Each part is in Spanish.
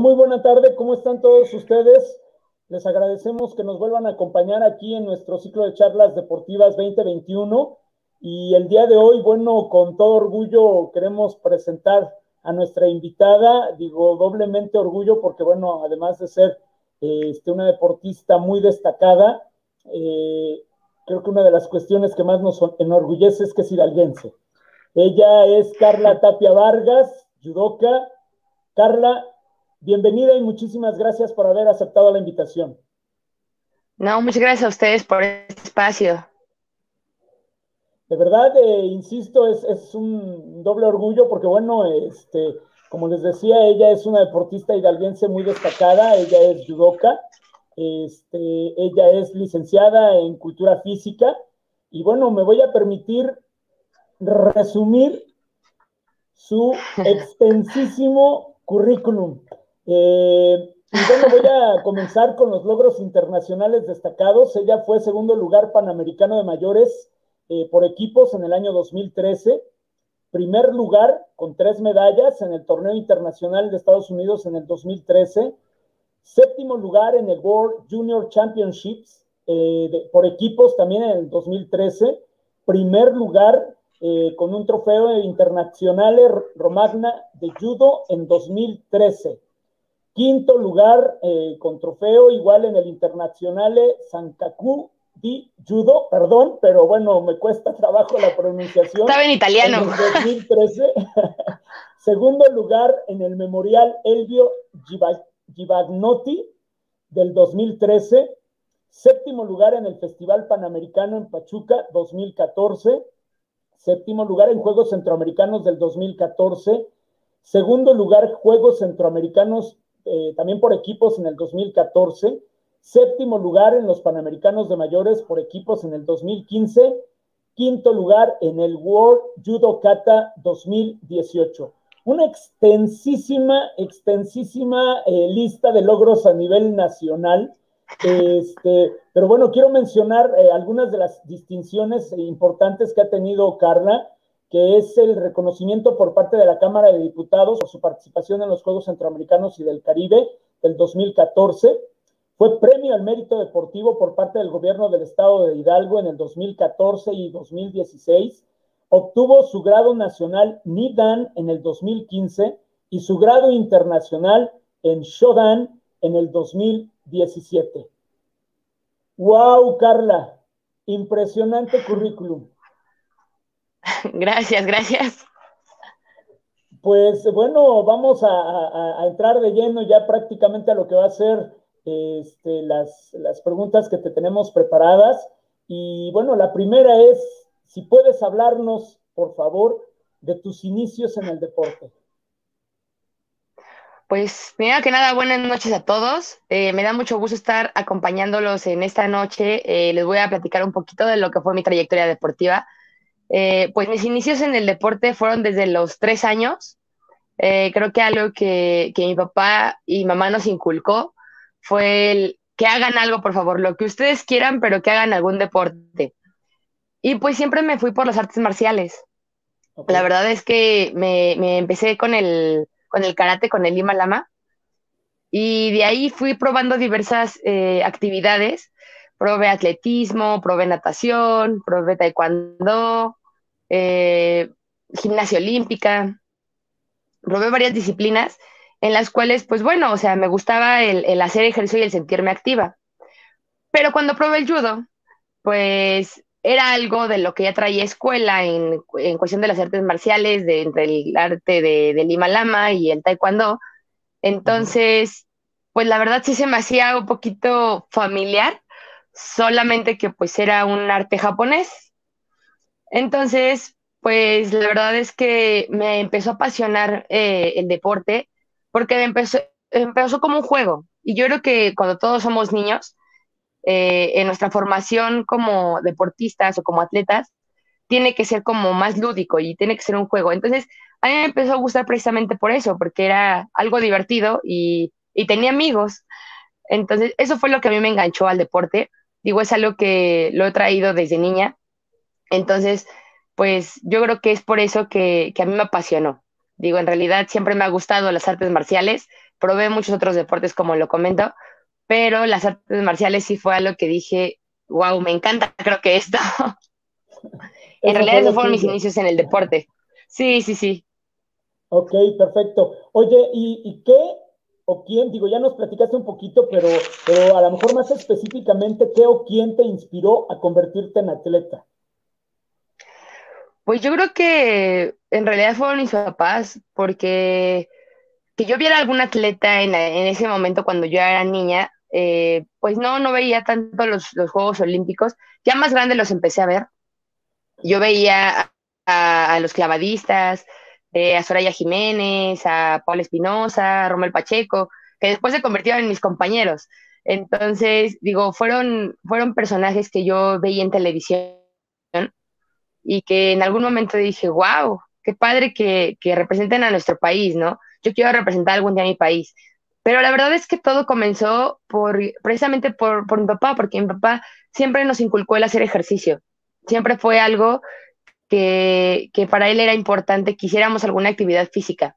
Muy buena tarde. ¿Cómo están todos ustedes? Les agradecemos que nos vuelvan a acompañar aquí en nuestro ciclo de charlas deportivas 2021. Y el día de hoy, bueno, con todo orgullo queremos presentar a nuestra invitada. Digo, doblemente orgullo porque, bueno, además de ser este, una deportista muy destacada, eh, creo que una de las cuestiones que más nos enorgullece es que es hidalguense. Ella es Carla Tapia Vargas, judoka. Carla, bienvenida y muchísimas gracias por haber aceptado la invitación. No, muchas gracias a ustedes por este espacio. De verdad, eh, insisto, es, es, un doble orgullo porque, bueno, este, como les decía, ella es una deportista hidalguense muy destacada, ella es judoka, este, ella es licenciada en cultura física y, bueno, me voy a permitir resumir su extensísimo currículum. Eh, y bueno, voy a comenzar con los logros internacionales destacados. Ella fue segundo lugar panamericano de mayores eh, por equipos en el año 2013. Primer lugar con tres medallas en el torneo internacional de Estados Unidos en el 2013. Séptimo lugar en el World Junior Championships eh, por equipos también en el 2013. Primer lugar eh, con un trofeo internacional Romagna de judo en 2013. Quinto lugar eh, con trofeo igual en el Internacionale Sankaku di Judo, perdón, pero bueno, me cuesta trabajo la pronunciación. Estaba en italiano. En 2013. Segundo lugar en el Memorial Elvio Givagnotti del 2013. Séptimo lugar en el Festival Panamericano en Pachuca 2014 séptimo lugar en Juegos Centroamericanos del 2014, segundo lugar Juegos Centroamericanos eh, también por equipos en el 2014, séptimo lugar en los Panamericanos de Mayores por equipos en el 2015, quinto lugar en el World Judo Kata 2018. Una extensísima, extensísima eh, lista de logros a nivel nacional este, pero bueno, quiero mencionar eh, algunas de las distinciones importantes que ha tenido Carla, que es el reconocimiento por parte de la Cámara de Diputados por su participación en los Juegos Centroamericanos y del Caribe del 2014. Fue premio al mérito deportivo por parte del gobierno del estado de Hidalgo en el 2014 y 2016. Obtuvo su grado nacional NIDAN en el 2015 y su grado internacional en Shodan en el 2017. ¡Wow, Carla! Impresionante currículum. Gracias, gracias. Pues bueno, vamos a, entrar de lleno ya prácticamente a lo que va a ser este, las, las preguntas que te tenemos preparadas. Y bueno, la primera es, si puedes hablarnos, por favor, de tus inicios en el deporte. Pues primero que nada, buenas noches a todos. Eh, me da mucho gusto estar acompañándolos en esta noche. Eh, les voy a platicar un poquito de lo que fue mi trayectoria deportiva. Eh, pues mis inicios en el deporte fueron desde los tres años. creo que algo que, que, mi papá y mamá nos inculcó fue el que hagan algo, por favor, lo que ustedes quieran, pero que hagan algún deporte. Y pues siempre me fui por las artes marciales. La verdad es que me, me empecé con el, con el karate, con el Lima Lama. Y de ahí fui probando diversas eh, actividades. Probé atletismo, probé natación, probé taekwondo, eh, gimnasia olímpica. Probé varias disciplinas en las cuales, pues bueno, o sea, me gustaba el, el hacer ejercicio y el sentirme activa. Pero cuando probé el judo, pues era algo de lo que ya traía escuela en, en cuestión de las artes marciales, de, entre el arte de, de, Lima Lama y el taekwondo. Entonces, pues la verdad sí se me hacía un poquito familiar, solamente que pues era un arte japonés. Entonces, pues la verdad es que me empezó a apasionar eh, el deporte porque empezó, empezó como un juego. Y yo creo que cuando todos somos niños, eh, en nuestra formación como deportistas o como atletas, tiene que ser como más lúdico y tiene que ser un juego. Entonces, a mí me empezó a gustar precisamente por eso, porque era algo divertido y, y tenía amigos. Entonces, eso fue lo que a mí me enganchó al deporte. Digo, es algo que lo he traído desde niña. Entonces, pues yo creo que es por eso que, que a mí me apasionó. Digo, en realidad siempre me ha gustado las artes marciales, probé muchos otros deportes, como lo comento, pero las artes marciales sí fue algo que dije, wow, me encanta, creo que esto. en realidad esos fueron mis inicios en el deporte. Sí, sí, sí. Ok, perfecto. Oye, ¿y, qué o quién? Digo, ya nos platicaste un poquito, pero, pero a lo mejor más específicamente, ¿qué o quién te inspiró a convertirte en atleta? Pues yo creo que en realidad fueron mis papás, porque que yo viera algún atleta en, ese momento cuando yo era niña, eh, pues no, no veía tanto los, Juegos Olímpicos. Ya más grande los empecé a ver. Yo veía a, los clavadistas, eh, a Soraya Jiménez, a Paul Espinosa, a Romel Pacheco, que después se convirtieron en mis compañeros. Entonces, digo, fueron, fueron personajes que yo veía en televisión y que en algún momento dije, wow, qué padre que, que representen a nuestro país, ¿no? Yo quiero representar algún día a mi país. Pero la verdad es que todo comenzó por, precisamente por, por mi papá, porque mi papá siempre nos inculcó el hacer ejercicio. Siempre fue algo que, para él era importante que hiciéramos alguna actividad física.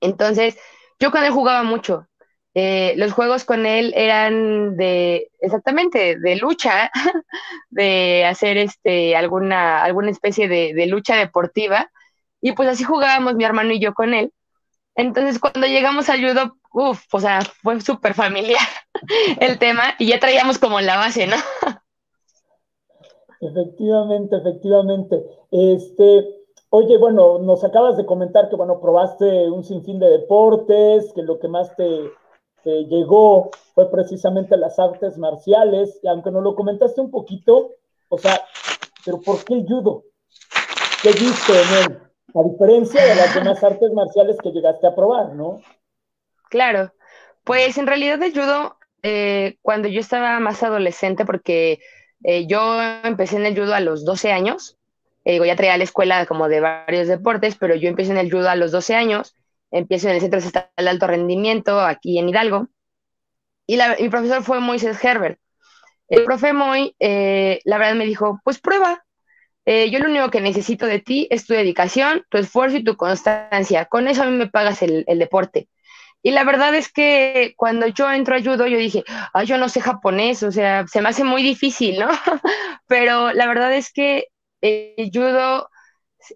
Entonces, yo con él jugaba mucho. Eh, los juegos con él eran de, exactamente, de lucha, de hacer este, alguna, alguna especie de, lucha deportiva. Y pues así jugábamos mi hermano y yo con él. Entonces, cuando llegamos al judo, uff, o sea, fue súper familiar el tema y ya traíamos como la base, ¿no? Efectivamente, efectivamente. Este, oye, bueno, nos acabas de comentar que, bueno, probaste un sinfín de deportes, que lo que más te, llegó fue precisamente las artes marciales, y aunque nos lo comentaste un poquito, o sea, pero ¿por qué el judo? ¿Qué viste en él? A diferencia de las demás artes marciales que llegaste a probar, ¿no? Claro, pues en realidad el judo, eh, cuando yo estaba más adolescente, porque eh, yo empecé en el judo a los 12 años, eh, ya traía la escuela como de varios deportes, pero yo empecé en el judo a los 12 años, empiezo en el Centro Estatal de Alto Rendimiento, aquí en Hidalgo, y mi profesor fue Moisés Herbert. El profe Moy, eh, la verdad, me dijo, pues prueba. Eh, yo lo único que necesito de ti es tu dedicación, tu esfuerzo y tu constancia. Con eso a mí me pagas el, deporte. Y la verdad es que cuando yo entro a judo, yo dije, ay, yo no sé japonés, o sea, se me hace muy difícil, ¿no? Pero la verdad es que el judo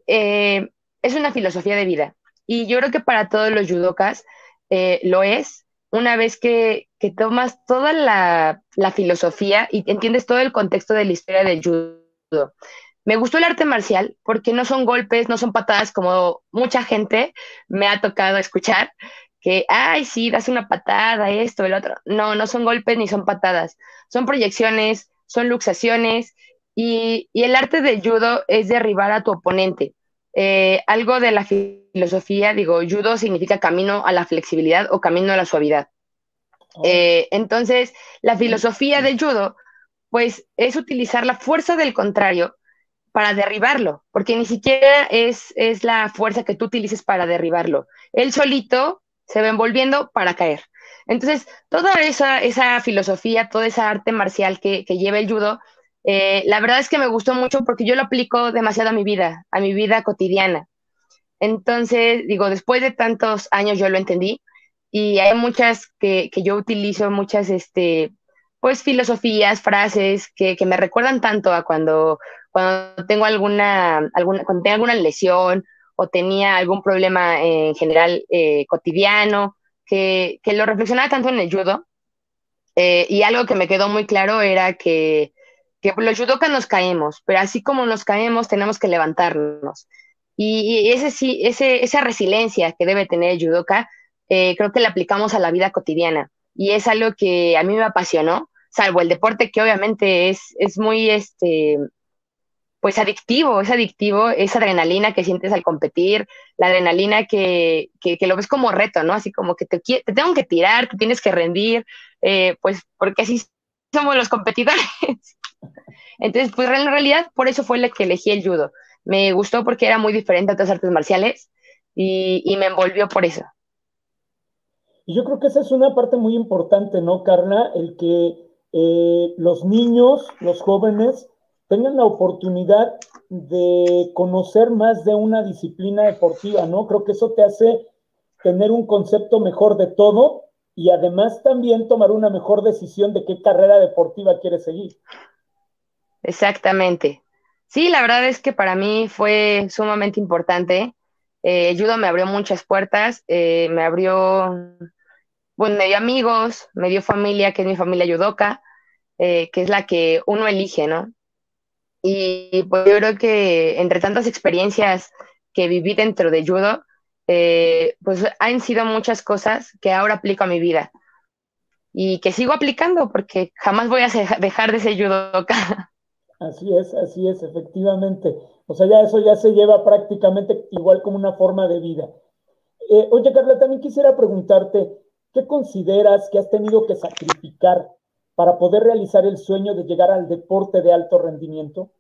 es una filosofía de vida. Y yo creo que para todos los judokas eh, lo es, una vez que, tomas toda la, filosofía y entiendes todo el contexto de la historia del judo. Me gustó el arte marcial porque no son golpes, no son patadas como mucha gente me ha tocado escuchar, que, ay, sí, das una patada, esto, el otro. No, no son golpes ni son patadas, son proyecciones, son luxaciones y, y el arte del judo es derribar a tu oponente. Eh, algo de la filosofía, digo, judo significa camino a la flexibilidad o camino a la suavidad. Oh. Eh, entonces, la filosofía del judo, pues, es utilizar la fuerza del contrario para derribarlo, porque ni siquiera es, es la fuerza que tú utilices para derribarlo. Él solito se va envolviendo para caer. Entonces, toda esa, esa filosofía, toda esa arte marcial que, que lleva el judo, eh, la verdad es que me gustó mucho porque yo lo aplico demasiado a mi vida, a mi vida cotidiana. Entonces, digo, después de tantos años yo lo entendí y hay muchas que, yo utilizo, muchas, este, pues, filosofías, frases que, me recuerdan tanto a cuando, cuando tengo alguna, alguna, cuando tengo alguna lesión o tenía algún problema en general eh, cotidiano, que, lo reflexionaba tanto en el judo. Eh, y algo que me quedó muy claro era que que los judokas nos caemos, pero así como nos caemos, tenemos que levantarnos. Y, ese sí, ese, esa resiliencia que debe tener el judoka, eh, creo que la aplicamos a la vida cotidiana. Y es algo que a mí me apasionó, salvo el deporte que obviamente es, es muy, este, pues adictivo, es adictivo, esa adrenalina que sientes al competir, la adrenalina que, que, lo ves como reto, ¿no? Así como que te, te tengo que tirar, te tienes que rendir, eh, pues porque así somos los competidores. Entonces, pues en realidad por eso fue la que elegí el judo. Me gustó porque era muy diferente a otras artes marciales y, me envolvió por eso. Y yo creo que esa es una parte muy importante, ¿no, Carla? El que eh, los niños, los jóvenes, tengan la oportunidad de conocer más de una disciplina deportiva, ¿no? Creo que eso te hace tener un concepto mejor de todo y además también tomar una mejor decisión de qué carrera deportiva quieres seguir. Exactamente. Sí, la verdad es que para mí fue sumamente importante. Eh, judo me abrió muchas puertas, eh, me abrió, bueno, me dio amigos, me dio familia, que es mi familia judoka, eh, que es la que uno elige, ¿no? Y pues yo creo que entre tantas experiencias que viví dentro de judo, eh, pues han sido muchas cosas que ahora aplico a mi vida y que sigo aplicando porque jamás voy a dejar de ser judoka. Así es, así es, efectivamente. O sea, ya eso ya se lleva prácticamente igual como una forma de vida. Eh, oye, Carla, también quisiera preguntarte, ¿qué consideras que has tenido que sacrificar para poder realizar el sueño de llegar al deporte de alto rendimiento?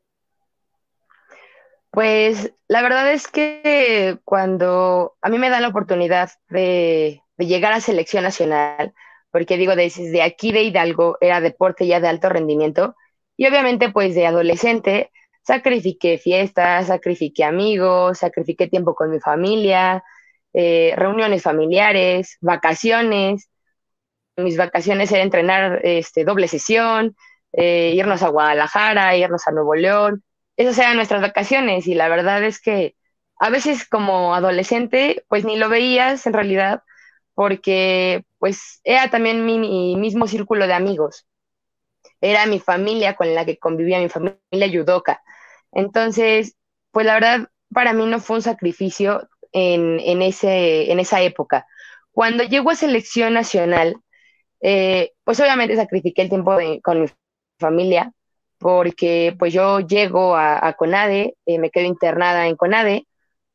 Pues la verdad es que cuando a mí me da la oportunidad de, llegar a selección nacional, porque digo, desde aquí de Hidalgo era deporte ya de alto rendimiento, y obviamente pues de adolescente sacrifiqué fiestas, sacrifiqué amigos, sacrifiqué tiempo con mi familia, eh, reuniones familiares, vacaciones. Mis vacaciones era entrenar este, doble sesión, eh, irnos a Guadalajara, irnos a Nuevo León, esas eran nuestras vacaciones y la verdad es que a veces como adolescente pues ni lo veías en realidad porque pues era también mi, mismo círculo de amigos. Era mi familia con la que convivía, mi familia yudoka. Entonces, pues la verdad para mí no fue un sacrificio en, ese, en esa época. Cuando llego a selección nacional, eh, pues obviamente sacrifiqué el tiempo con mi familia, porque pues yo llego a, CONADE, eh, me quedo internada en CONADE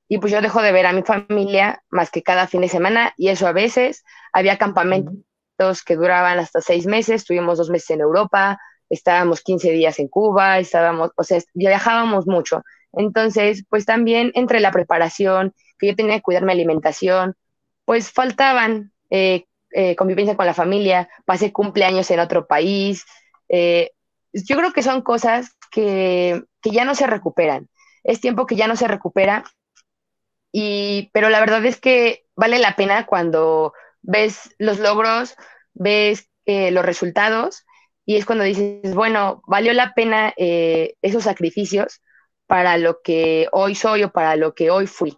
y pues yo dejo de ver a mi familia más que cada fin de semana y eso a veces había campamentos que duraban hasta seis meses, estuvimos dos meses en Europa, estábamos 15 días en Cuba, estábamos, o sea, viajábamos mucho. Entonces, pues también entre la preparación, que yo tenía que cuidar mi alimentación, pues faltaban eh, eh, convivencia con la familia, pasé cumpleaños en otro país, eh, yo creo que son cosas que, ya no se recuperan. Es tiempo que ya no se recupera, y, pero la verdad es que vale la pena cuando ves los logros, ves eh, los resultados y es cuando dices, bueno, valió la pena eh, esos sacrificios para lo que hoy soy o para lo que hoy fui.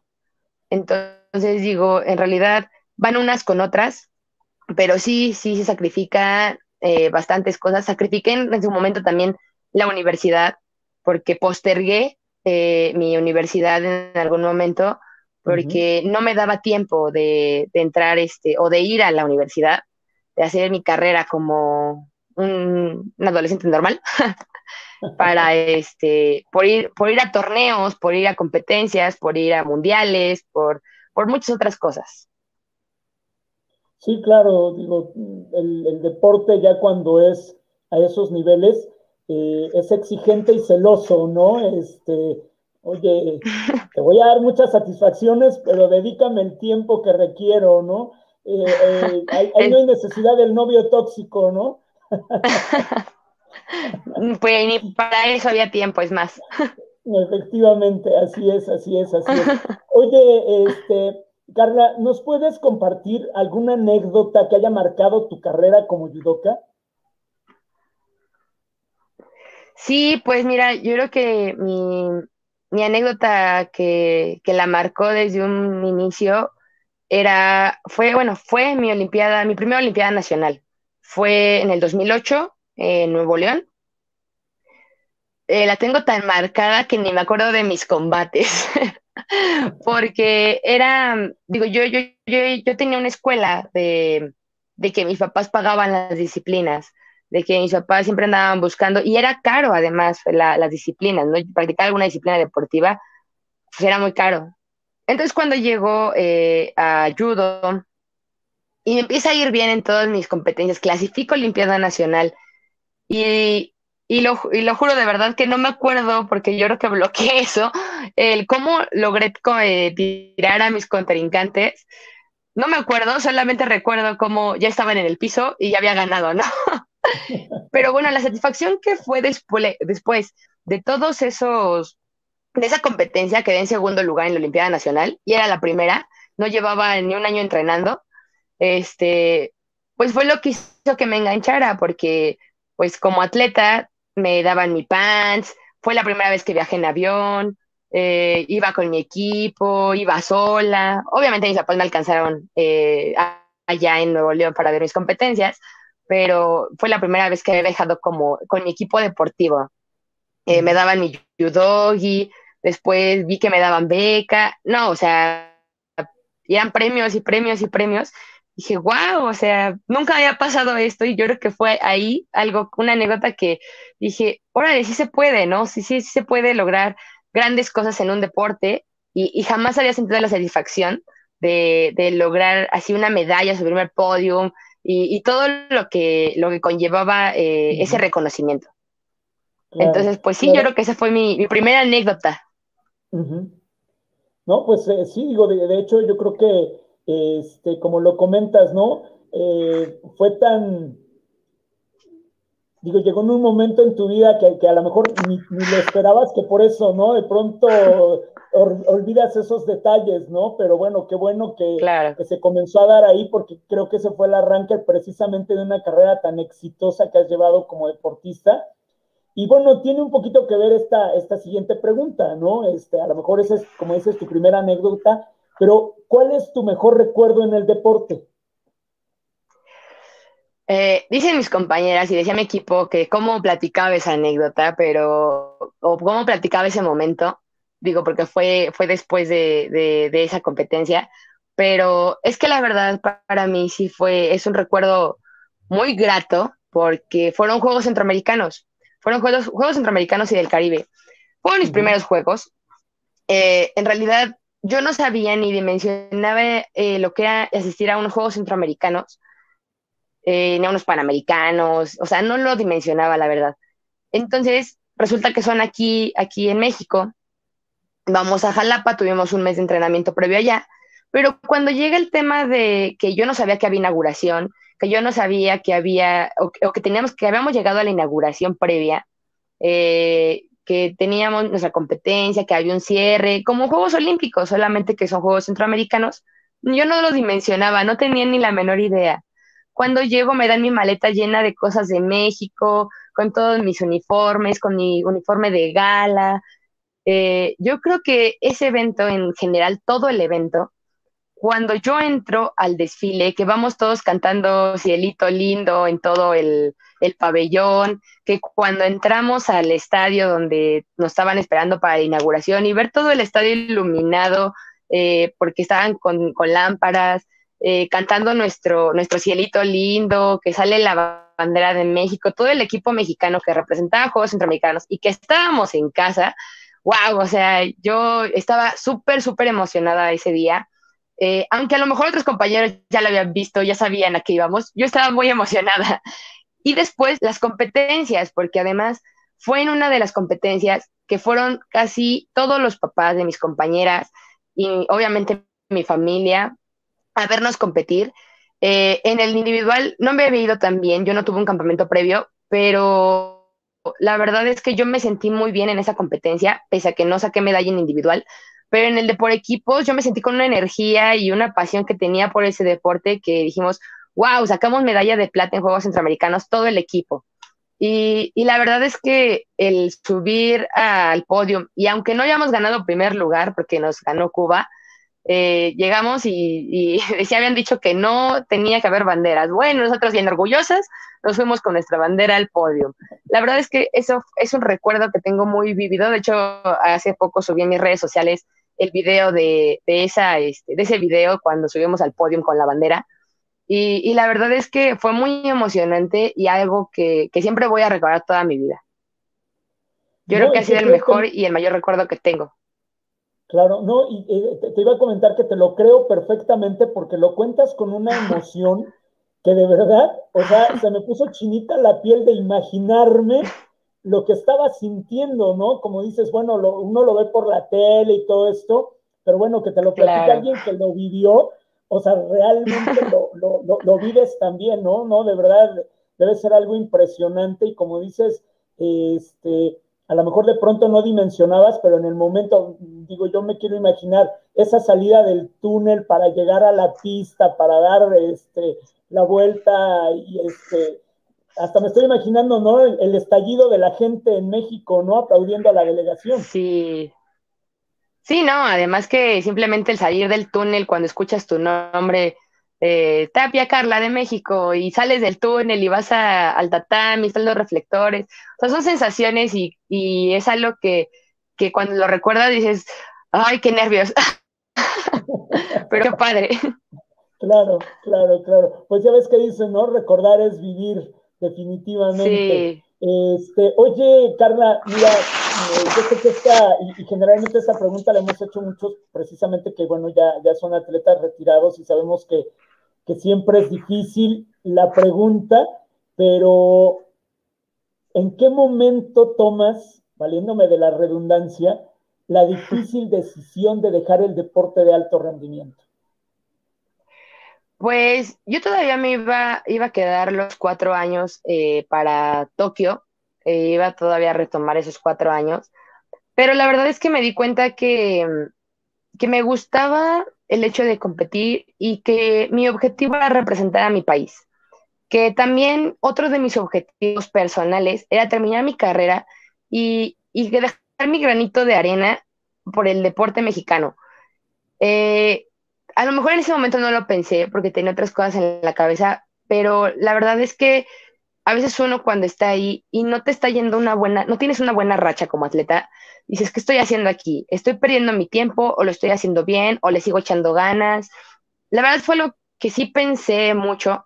Entonces digo, en realidad van unas con otras, pero sí, sí se sacrifica eh, bastantes cosas. Sacrifiqué en, su momento también la universidad porque postergué eh, mi universidad en algún momento porque no me daba tiempo de, entrar este, o de ir a la universidad, de hacer mi carrera como un, adolescente normal, para este, por ir, por ir a torneos, por ir a competencias, por ir a mundiales, por, por muchas otras cosas. Sí, claro, digo, el, deporte ya cuando es a esos niveles eh, es exigente y celoso, ¿no? Este, oye, te voy a dar muchas satisfacciones, pero dedícame el tiempo que requiero, ¿no? Eh, eh, ahí, no hay necesidad del novio tóxico, ¿no? pues ni para eso había tiempo, es más. Efectivamente, así es, así es, así es. Oye, este, Carla, ¿nos puedes compartir alguna anécdota que haya marcado tu carrera como judoka? Sí, pues mira, yo creo que mi, anécdota que, la marcó desde un inicio era, fue, bueno, fue mi olimpiada, mi primera olimpiada nacional. Fue en el 2008 en Nuevo León. Eh, la tengo tan marcada que ni me acuerdo de mis combates. porque era, digo, yo, yo, yo, tenía una escuela de, que mis papás pagaban las disciplinas, de que mis papás siempre andaban buscando, y era caro además las disciplinas, ¿no? Practicar alguna disciplina deportiva, pues era muy caro. Entonces cuando llegó eh, a judo y me empieza a ir bien en todas mis competencias, clasifico Olimpiada Nacional y, y lo, y lo juro de verdad que no me acuerdo, porque yo creo que bloqueé eso, el cómo logré eh, tirar a mis contrincantes. No me acuerdo, solamente recuerdo cómo ya estaban en el piso y ya había ganado, ¿no? Pero bueno, la satisfacción que fue después, después de todos esos, de esa competencia, quedé en segundo lugar en la Olimpiada Nacional y era la primera. no llevaba ni un año entrenando, este, pues fue lo que hizo que me enganchara, porque pues como atleta me daban mi pants, fue la primera vez que viajé en avión, eh, iba con mi equipo, iba sola, obviamente mis papás me alcanzaron eh, allá en Nuevo León para ver mis competencias, pero fue la primera vez que había viajado como con mi equipo deportivo. Eh, me daban mi judogi, después vi que me daban beca, no, o sea, eran premios y premios y premios. Dije, wow, o sea, nunca había pasado esto y yo creo que fue ahí algo, una anécdota que dije, órale, sí se puede, ¿no? Sí, sí, sí se puede lograr grandes cosas en un deporte y, jamás había sentido la satisfacción de, lograr así una medalla, subirme al podio y, todo lo que, lo que conllevaba eh, ese reconocimiento. Entonces, pues sí, yo creo que esa fue mi, primera anécdota. No, pues eh, sí, digo, de, hecho yo creo que, este, como lo comentas, ¿no? Eh, fue tan, digo, llegó en un momento en tu vida que, a lo mejor ni, lo esperabas, que por eso, ¿no? De pronto olvidas esos detalles, ¿no? Pero bueno, qué bueno que, que, se comenzó a dar ahí, porque creo que ese fue el arranque precisamente de una carrera tan exitosa que has llevado como deportista y bueno, tiene un poquito que ver esta, esta siguiente pregunta, ¿no? Este, a lo mejor esa es, como dices, tu primera anécdota, pero ¿cuál es tu mejor recuerdo en el deporte? Eh, dicen mis compañeras y decía mi equipo que cómo platicaba esa anécdota, pero, o cómo platicaba ese momento, digo, porque fue, fue después de, de esa competencia, pero es que la verdad para mí sí fue, es un recuerdo muy grato porque fueron Juegos Centroamericanos fueron Juegos, juegos Centroamericanos y del Caribe. Fueron mis primeros juegos. Eh, en realidad, yo no sabía ni dimensionaba eh, lo que era asistir a unos Juegos Centroamericanos, eh, ni a unos Panamericanos, o sea, no lo dimensionaba, la verdad. Entonces, resulta que son aquí, aquí en México. Vamos a Jalapa, tuvimos un mes de entrenamiento previo allá, pero cuando llega el tema de que yo no sabía que había inauguración, que yo no sabía que había, o, que teníamos, que habíamos llegado a la inauguración previa, eh, que teníamos nuestra competencia, que había un cierre, como Juegos Olímpicos, solamente que son Juegos Centroamericanos, yo no lo dimensionaba, no tenía ni la menor idea. Cuando llego me dan mi maleta llena de cosas de México, con todos mis uniformes, con mi uniforme de gala. Eh, yo creo que ese evento en general, todo el evento, cuando yo entro al desfile, que vamos todos cantando Cielito Lindo en todo el, pabellón, que cuando entramos al estadio donde nos estaban esperando para la inauguración y ver todo el estadio iluminado, eh, porque estaban con, lámparas, eh, cantando nuestro, nuestro Cielito Lindo, que sale la bandera de México, todo el equipo mexicano que representaba Juegos Centroamericanos y que estábamos en casa, wow, o sea, yo estaba súper, súper emocionada ese día eh, aunque a lo mejor otros compañeros ya lo habían visto, ya sabían a qué íbamos, yo estaba muy emocionada. Y después las competencias, porque además fue en una de las competencias que fueron casi todos los papás de mis compañeras y obviamente mi familia a vernos competir. Eh, en el individual no me había ido tan bien, yo no tuve un campamento previo, pero la verdad es que yo me sentí muy bien en esa competencia, pese a que no saqué medalla en individual, pero en el de por equipos yo me sentí con una energía y una pasión que tenía por ese deporte que dijimos, wow, sacamos medalla de plata en Juegos Centroamericanos, todo el equipo. Y, y, la verdad es que el subir al podio, y aunque no hayamos ganado primer lugar, porque nos ganó Cuba, eh, llegamos y, y habían dicho que no tenía que haber banderas. Bueno, nosotros bien orgullosas nos fuimos con nuestra bandera al podio. La verdad es que eso es un recuerdo que tengo muy vivido. De hecho, hace poco subí en mis redes sociales el video de, esa, este, de ese video cuando subimos al podio con la bandera. Y, la verdad es que fue muy emocionante y algo que, siempre voy a recordar toda mi vida. Yo creo que ha sido el mejor y el mayor recuerdo que tengo. Claro, no, y te, iba a comentar que te lo creo perfectamente porque lo cuentas con una emoción que de verdad, o sea, se me puso chinita la piel de imaginarme lo que estaba sintiendo, ¿no? Como dices, bueno, uno lo ve por la tele y todo esto, pero bueno, que te lo platique alguien que lo vivió, o sea, realmente lo, vives también, ¿no? ¿no? De verdad, debe ser algo impresionante y como dices, este, a lo mejor de pronto no dimensionabas, pero en el momento, digo, yo me quiero imaginar esa salida del túnel para llegar a la pista, para dar este, la vuelta y este, hasta me estoy imaginando, ¿no? El, estallido de la gente en México, ¿no? Aplaudiendo a la delegación. Sí. Sí, no, además que simplemente el salir del túnel cuando escuchas tu nombre, eh, Tapia Carla de México, y sales del túnel y vas a, al tatami, están los reflectores, o sea, son sensaciones y, y es algo que, que cuando lo recuerdas dices, ay, qué nervios. Pero qué padre. Claro, claro, claro. Pues ya ves que dicen, ¿no? Recordar es vivir definitivamente. Este, oye, Carla, mira, eh, yo sé que esta, y, generalmente esta pregunta la hemos hecho muchos, precisamente que, bueno, ya, ya son atletas retirados y sabemos que, que siempre es difícil la pregunta, pero ¿en qué momento tomas, valiéndome de la redundancia, la difícil decisión de dejar el deporte de alto rendimiento? Pues yo todavía me iba, iba a quedar los cuatro años eh, para Tokio, eh, iba todavía a retomar esos cuatro años, pero la verdad es que me di cuenta que, que me gustaba el hecho de competir y que mi objetivo era representar a mi país, que también otro de mis objetivos personales era terminar mi carrera y, y dejar mi granito de arena por el deporte mexicano. Eh, a lo mejor en ese momento no lo pensé porque tenía otras cosas en la cabeza, pero la verdad es que a veces uno cuando está ahí y no te está yendo una buena, no tienes una buena racha como atleta, dices, ¿qué estoy haciendo aquí? ¿Estoy perdiendo mi tiempo o lo estoy haciendo bien o le sigo echando ganas? La verdad fue lo que sí pensé mucho,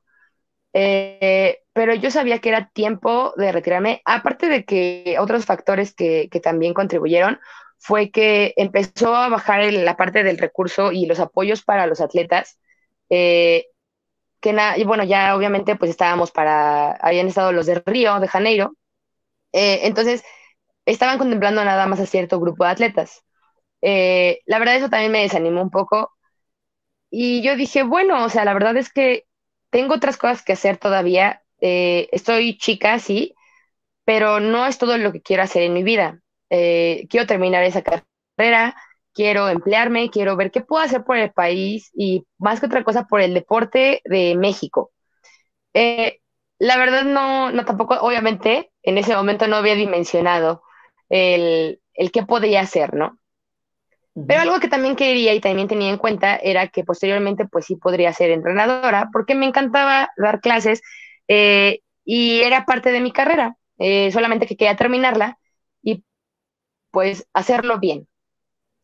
eh, pero yo sabía que era tiempo de retirarme, aparte de que otros factores que, que también contribuyeron fue que empezó a bajar la parte del recurso y los apoyos para los atletas. Eh, que y bueno, ya obviamente pues estábamos para, habían estado los de Río, de Janeiro, eh, entonces estaban contemplando nada más a cierto grupo de atletas. Eh, la verdad eso también me desanimó un poco y yo dije, bueno, o sea, la verdad es que tengo otras cosas que hacer todavía, estoy chica, sí, pero no es todo lo que quiero hacer en mi vida. Eh, quiero terminar esa carrera, quiero emplearme, quiero ver qué puedo hacer por el país y más que otra cosa por el deporte de México. Eh, la verdad no, no tampoco, obviamente, en ese momento no había dimensionado el, el qué podría hacer, ¿no? Pero algo que también quería y también tenía en cuenta era que posteriormente pues sí podría ser entrenadora porque me encantaba dar clases eh, y era parte de mi carrera, solamente que quería terminarla pues hacerlo bien.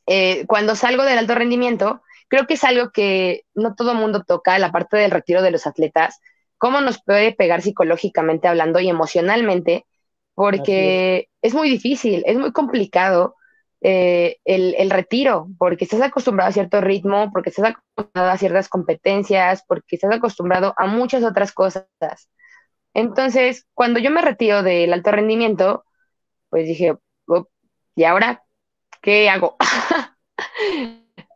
Eh, cuando salgo del alto rendimiento, creo que es algo que no todo el mundo toca, la parte del retiro de los atletas, cómo nos puede pegar psicológicamente hablando y emocionalmente, porque es. muy difícil, es muy complicado eh, el, el, retiro, porque estás acostumbrado a cierto ritmo, porque estás acostumbrado a ciertas competencias, porque estás acostumbrado a muchas otras cosas. Entonces, cuando yo me retiro del alto rendimiento, pues dije, ¿y ahora qué hago?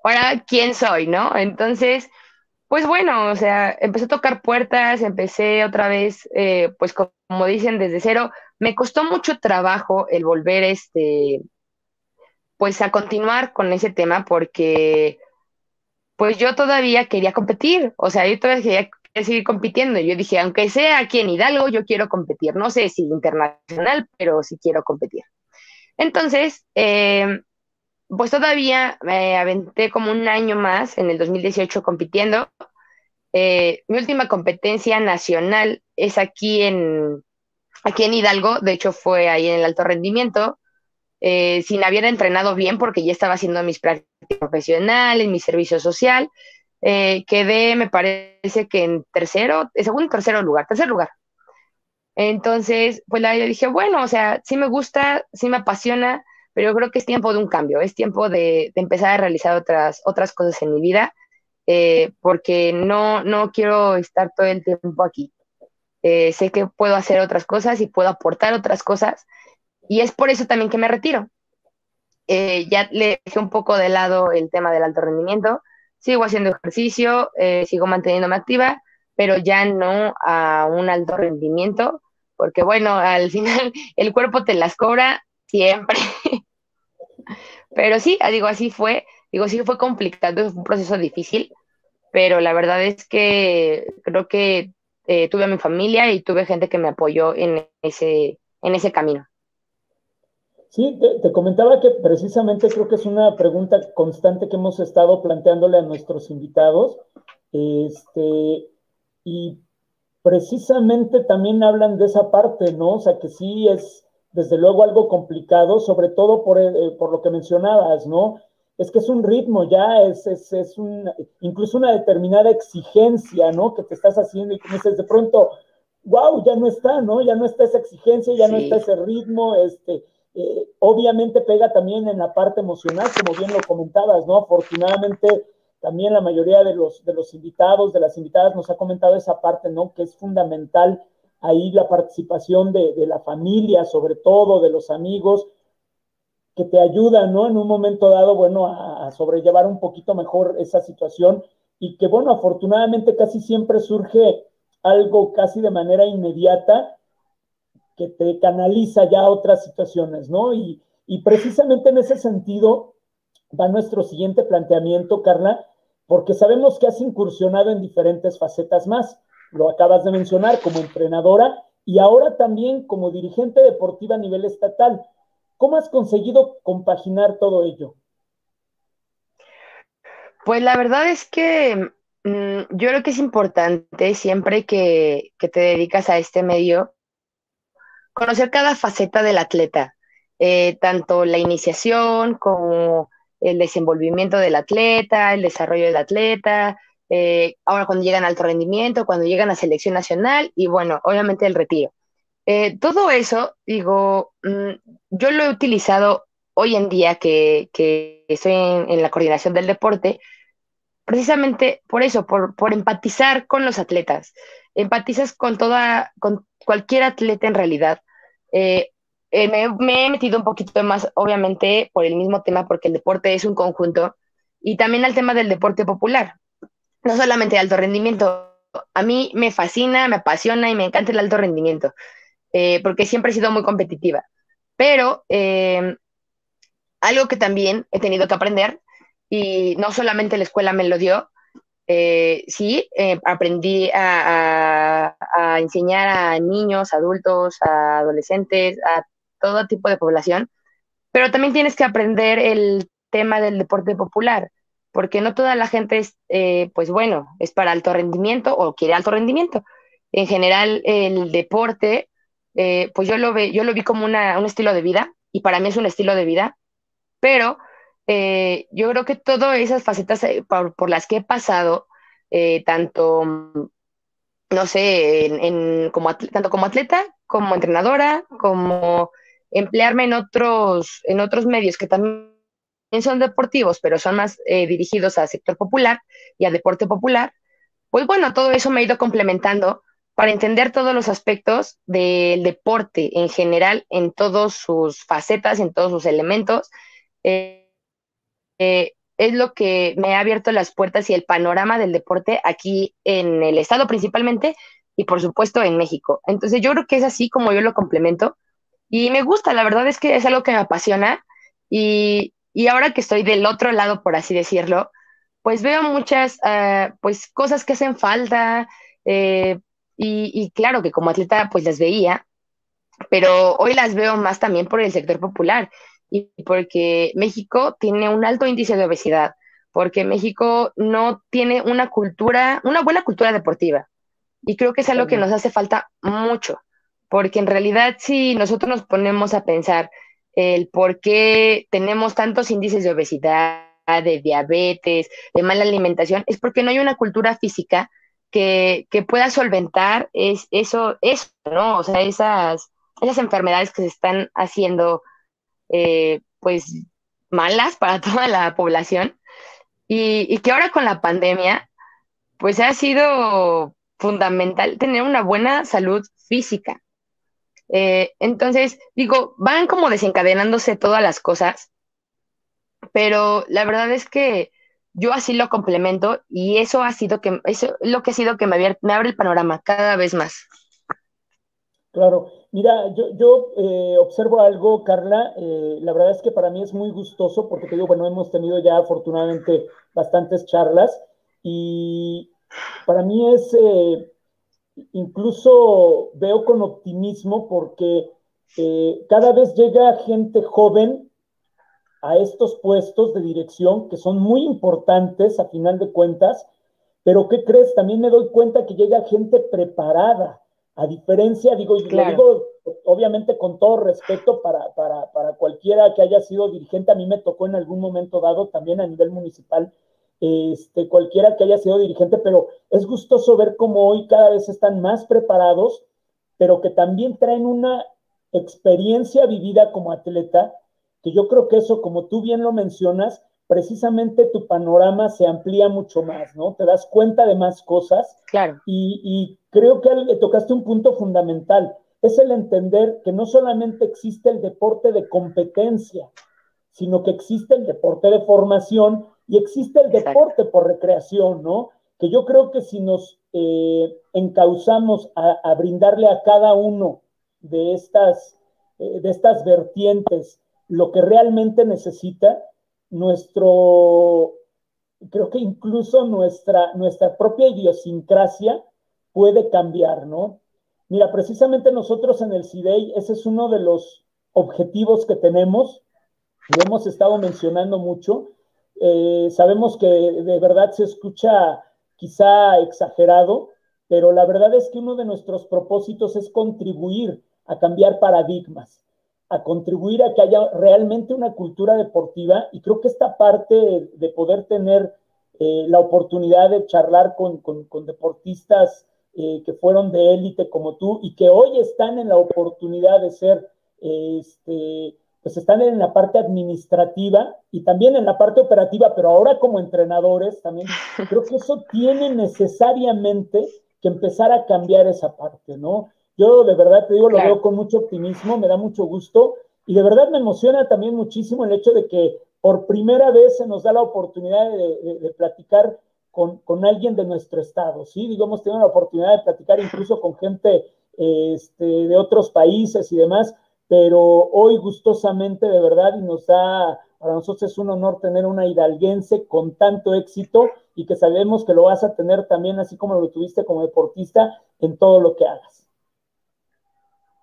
ahora, ¿quién soy? ¿No? Entonces, pues bueno, o sea, empecé a tocar puertas, empecé otra vez, eh, pues como dicen, desde cero. Me costó mucho trabajo el volver, este, pues a continuar con ese tema porque, pues yo todavía quería competir, o sea, yo todavía quería, seguir compitiendo. Yo dije, aunque sea aquí en Hidalgo, yo quiero competir. No sé si internacional, pero sí quiero competir. Entonces, eh, pues todavía me aventé como un año más en el 2018 compitiendo. Eh, mi última competencia nacional es aquí en, aquí en Hidalgo, de hecho fue ahí en el alto rendimiento, eh, sin haber entrenado bien porque ya estaba haciendo mis prácticas profesionales, mi servicio social. quedé, me parece que en tercero, segundo, tercero lugar, tercer lugar. Entonces, pues la, yo dije, bueno, o sea, sí me gusta, sí me apasiona, pero yo creo que es tiempo de un cambio, es tiempo de, empezar a realizar otras, otras cosas en mi vida, eh, porque no, no quiero estar todo el tiempo aquí. Eh, sé que puedo hacer otras cosas y puedo aportar otras cosas, y es por eso también que me retiro. Eh, ya le dejé un poco de lado el tema del alto rendimiento, sigo haciendo ejercicio, sigo manteniéndome activa, pero ya no a un alto rendimiento, porque bueno, al final el cuerpo te las cobra siempre. pero sí, ah, digo, así fue, digo, sí fue complicado, fue un proceso difícil, pero la verdad es que creo que eh, tuve a mi familia y tuve gente que me apoyó en ese, en ese camino. Sí, te, comentaba que precisamente creo que es una pregunta constante que hemos estado planteándole a nuestros invitados. Este, y precisamente también hablan de esa parte, ¿no? O sea, que sí es desde luego algo complicado, sobre todo por, eh, por lo que mencionabas, ¿no? Es que es un ritmo ya, es, es, es un, incluso una determinada exigencia, ¿no? Que te estás haciendo y que dices de pronto, wow, ya no está, ¿no? Ya no está esa exigencia, ya no está ese ritmo, este, eh, obviamente pega también en la parte emocional, como bien lo comentabas, ¿no? Afortunadamente también la mayoría de los, de los invitados, de las invitadas nos ha comentado esa parte, ¿no? Que es fundamental ahí la participación de, la familia, sobre todo de los amigos, que te ayudan, ¿no? En un momento dado, bueno, a, sobrellevar un poquito mejor esa situación y que, bueno, afortunadamente casi siempre surge algo casi de manera inmediata que te canaliza ya a otras situaciones, ¿no? Y, precisamente en ese sentido va nuestro siguiente planteamiento, Carla, porque sabemos que has incursionado en diferentes facetas más. Lo acabas de mencionar como entrenadora y ahora también como dirigente deportiva a nivel estatal. ¿Cómo has conseguido compaginar todo ello? Pues la verdad es que mm, yo creo que es importante siempre que, te dedicas a este medio, conocer cada faceta del atleta, eh, tanto la iniciación como el desenvolvimiento del atleta, el desarrollo del atleta, eh, ahora cuando llegan al alto rendimiento, cuando llegan a selección nacional y bueno, obviamente el retiro. Eh, todo eso, digo, mm, yo lo he utilizado hoy en día que, estoy en, la coordinación del deporte, precisamente por eso, por, por empatizar con los atletas. Empatizas con toda, con cualquier atleta en realidad. Eh, eh, me, he metido un poquito más, obviamente, por el mismo tema, porque el deporte es un conjunto, y también al tema del deporte popular, no solamente de alto rendimiento. A mí me fascina, me apasiona y me encanta el alto rendimiento, eh, porque siempre he sido muy competitiva. Pero algo que también he tenido que aprender, y no solamente la escuela me lo dio, eh, sí, aprendí a, enseñar a niños, adultos, a adolescentes, a todo tipo de población, pero también tienes que aprender el tema del deporte popular, porque no toda la gente es, eh, pues bueno, es para alto rendimiento o quiere alto rendimiento. En general, el deporte, pues yo lo, ve, yo lo vi como un estilo de vida, y para mí es un estilo de vida, pero eh, yo creo que todas esas facetas eh, por, las que he pasado, eh, tanto, no sé, como, tanto como atleta, como entrenadora, como emplearme en otros, en otros medios que también son deportivos, pero son más dirigidos al sector popular y al deporte popular, pues bueno, todo eso me ha ido complementando para entender todos los aspectos del deporte en general, en todas sus facetas, en todos sus elementos. Eh, es lo que me ha abierto las puertas y el panorama del deporte aquí en el estado principalmente y por supuesto en México. Entonces yo creo que es así como yo lo complemento y me gusta, la verdad es que es algo que me apasiona y, ahora que estoy del otro lado, por así decirlo, pues veo muchas ah, pues cosas que hacen falta eh, y, y, claro que como atleta pues las veía, pero hoy las veo más también por el sector popular y porque México tiene un alto índice de obesidad, porque México no tiene una cultura, una buena cultura deportiva. Y creo que es algo que nos hace falta mucho, porque en realidad si nosotros nos ponemos a pensar el por qué tenemos tantos índices de obesidad, de diabetes, de mala alimentación, es porque no hay una cultura física que, pueda solventar es, eso, eso, ¿no? O sea, esas, esas enfermedades que se están haciendo eh, pues malas para toda la población y, que ahora con la pandemia pues ha sido fundamental tener una buena salud física. Eh, entonces, digo, van como desencadenándose todas las cosas, pero la verdad es que yo así lo complemento y eso ha sido que, eso es lo que ha sido que me, me abre el panorama cada vez más. Claro, Mira, yo, yo eh, observo algo, Carla. Eh, la verdad es que para mí es muy gustoso porque te digo, bueno, hemos tenido ya afortunadamente bastantes charlas y para mí es, eh, incluso veo con optimismo porque cada vez llega gente joven a estos puestos de dirección que son muy importantes a final de cuentas, pero ¿qué crees? También me doy cuenta que llega gente preparada a diferencia, digo, y lo digo obviamente con todo respeto para, para, para, cualquiera que haya sido dirigente, a mí me tocó en algún momento dado también a nivel municipal, este, cualquiera que haya sido dirigente, pero es gustoso ver cómo hoy cada vez están más preparados, pero que también traen una experiencia vivida como atleta, que yo creo que eso, como tú bien lo mencionas, precisamente tu panorama se amplía mucho más, ¿no? Te das cuenta de más cosas. Claro. Y, creo que tocaste un punto fundamental, es el entender que no solamente existe el deporte de competencia, sino que existe el deporte de formación y existe el deporte por recreación, ¿no? Que yo creo que si nos eh, encauzamos a, brindarle a cada uno de estas, eh, de estas vertientes lo que realmente necesita, nuestro, creo que incluso nuestra, nuestra propia idiosincrasia puede cambiar, ¿no? Mira, precisamente nosotros en el CIDEI, ese es uno de los objetivos que tenemos, lo hemos estado mencionando mucho. Eh, sabemos que de verdad se escucha quizá exagerado, pero la verdad es que uno de nuestros propósitos es contribuir a cambiar paradigmas a contribuir a que haya realmente una cultura deportiva. Y creo que esta parte de, poder tener eh, la oportunidad de charlar con, deportistas eh, que fueron de élite como tú y que hoy están en la oportunidad de ser, este, pues están en la parte administrativa y también en la parte operativa, pero ahora como entrenadores también, creo que eso tiene necesariamente que empezar a cambiar esa parte, ¿no? Yo de verdad te digo, lo veo con mucho optimismo, me da mucho gusto y de verdad me emociona también muchísimo el hecho de que por primera vez se nos da la oportunidad de, platicar con, alguien de nuestro estado, ¿sí? Digamos, tengo la oportunidad de platicar incluso con gente este, de otros países y demás, pero hoy gustosamente de verdad y nos da, para nosotros es un honor tener una hidalguense con tanto éxito y que sabemos que lo vas a tener también, así como lo tuviste como deportista, en todo lo que hagas.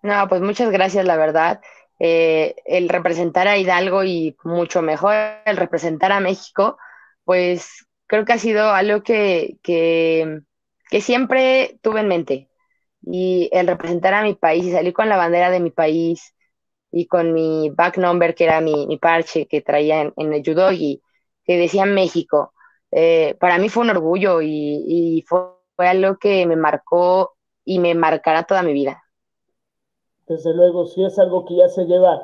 No, pues muchas gracias, la verdad. Eh, el representar a Hidalgo y mucho mejor el representar a México, pues creo que ha sido algo que, que, siempre tuve en mente. Y el representar a mi país y salir con la bandera de mi país y con mi back number, que era mi, parche que traía en, el judo y que decía México, eh, para mí fue un orgullo y, y fue, fue algo que me marcó y me marcará toda mi vida desde luego, sí es algo que ya se lleva,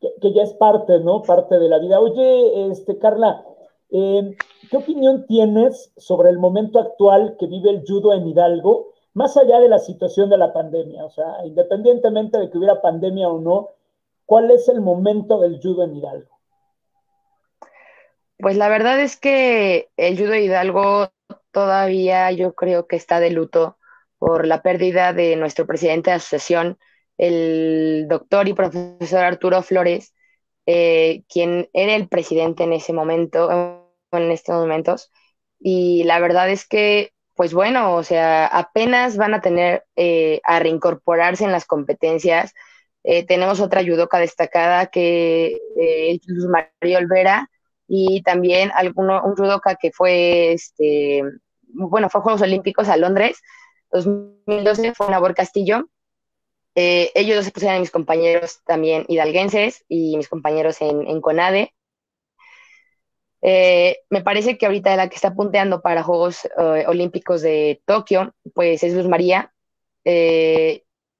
que, ya es parte, ¿no? Parte de la vida. Oye, este, Carla, em, ¿qué opinión tienes sobre el momento actual que vive el judo en Hidalgo, más allá de la situación de la pandemia? O sea, independientemente de que hubiera pandemia o no, ¿cuál es el momento del judo en Hidalgo? Pues la verdad es que el judo Hidalgo todavía yo creo que está de luto por la pérdida de nuestro presidente de asociación, el doctor y profesor Arturo Flores, eh, quien era el presidente en ese momento, en estos momentos, y la verdad es que, pues bueno, o sea, apenas van a tener eh, a reincorporarse en las competencias. Eh, tenemos otra judoka destacada que es Luz María Olvera y también alguno, un judoka que fue, este, bueno, fue Juegos Olímpicos a Londres, 2012 fue Nabor Castillo, eh, ellos se pusieron a mis compañeros también hidalguenses y mis compañeros en, CONADE. Eh, me parece que ahorita la que está punteando para Juegos eh, Olímpicos de Tokio, pues es Luz María.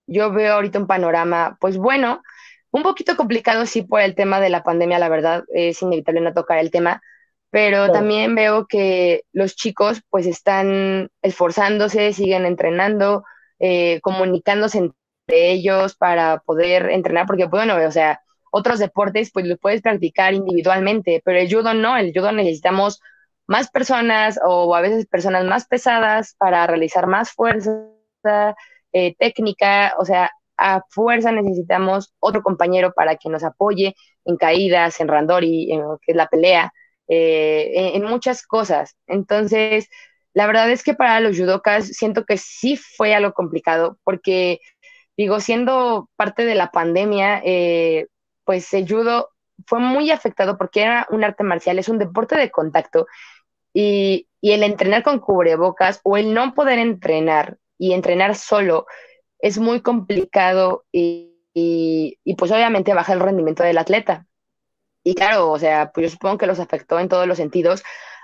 Yo veo ahorita un panorama, pues bueno, un poquito complicado sí por el tema de la pandemia, la verdad, es inevitable no tocar el tema, pero también veo que los chicos pues están esforzándose, siguen entrenando, comunicándose de ellos para poder entrenar, porque bueno, o sea, otros deportes pues los puedes practicar individualmente, pero el judo no, el judo necesitamos más personas o a veces personas más pesadas para realizar más fuerza, eh, técnica, o sea, a fuerza necesitamos otro compañero para que nos apoye en caídas, en randori, en lo que es la pelea, eh, en, muchas cosas. Entonces, la verdad es que para los judokas siento que sí fue algo complicado, porque digo, siendo parte de la pandemia, eh, pues el judo fue muy afectado porque era un arte marcial, es un deporte de contacto y, el entrenar con cubrebocas o el no poder entrenar y entrenar solo es muy complicado y, pues obviamente baja el rendimiento del atleta. Y claro, o sea, pues yo supongo que los afectó en todos los sentidos,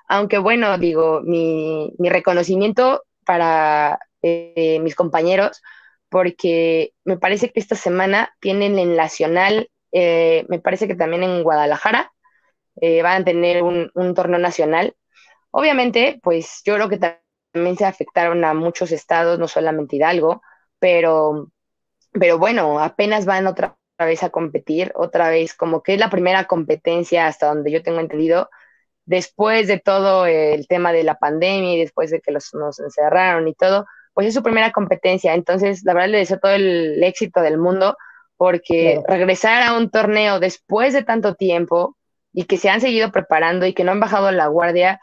aunque bueno, digo, mi, reconocimiento para eh, mis compañeros, porque me parece que esta semana tienen en Nacional, eh, me parece que también en Guadalajara, eh, van a tener un, un torneo nacional Obviamente, pues yo creo que también se afectaron a muchos estados, no solamente Hidalgo, pero, pero bueno, apenas van otra vez a competir, otra vez como que es la primera competencia hasta donde yo tengo entendido, después de todo el tema de la pandemia y después de que los, nos encerraron y todo, pues es su primera competencia. Entonces, la verdad le deseo todo el éxito del mundo, porque regresar a un torneo después de tanto tiempo y que se han seguido preparando y que no han bajado la guardia,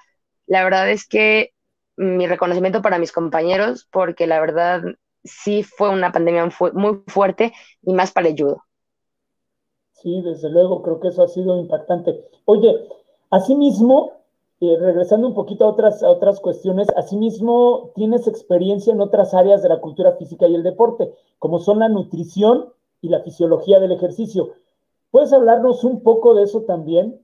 la verdad es que mi reconocimiento para mis compañeros, porque la verdad sí fue una pandemia muy fuerte y más para el judo. Sí, desde luego, creo que eso ha sido impactante. Oye, asimismo, eh, regresando un poquito a otras, a otras cuestiones, asimismo tienes experiencia en otras áreas de la cultura física y el deporte, como son la nutrición y la fisiología del ejercicio. ¿Puedes hablarnos un poco de eso también?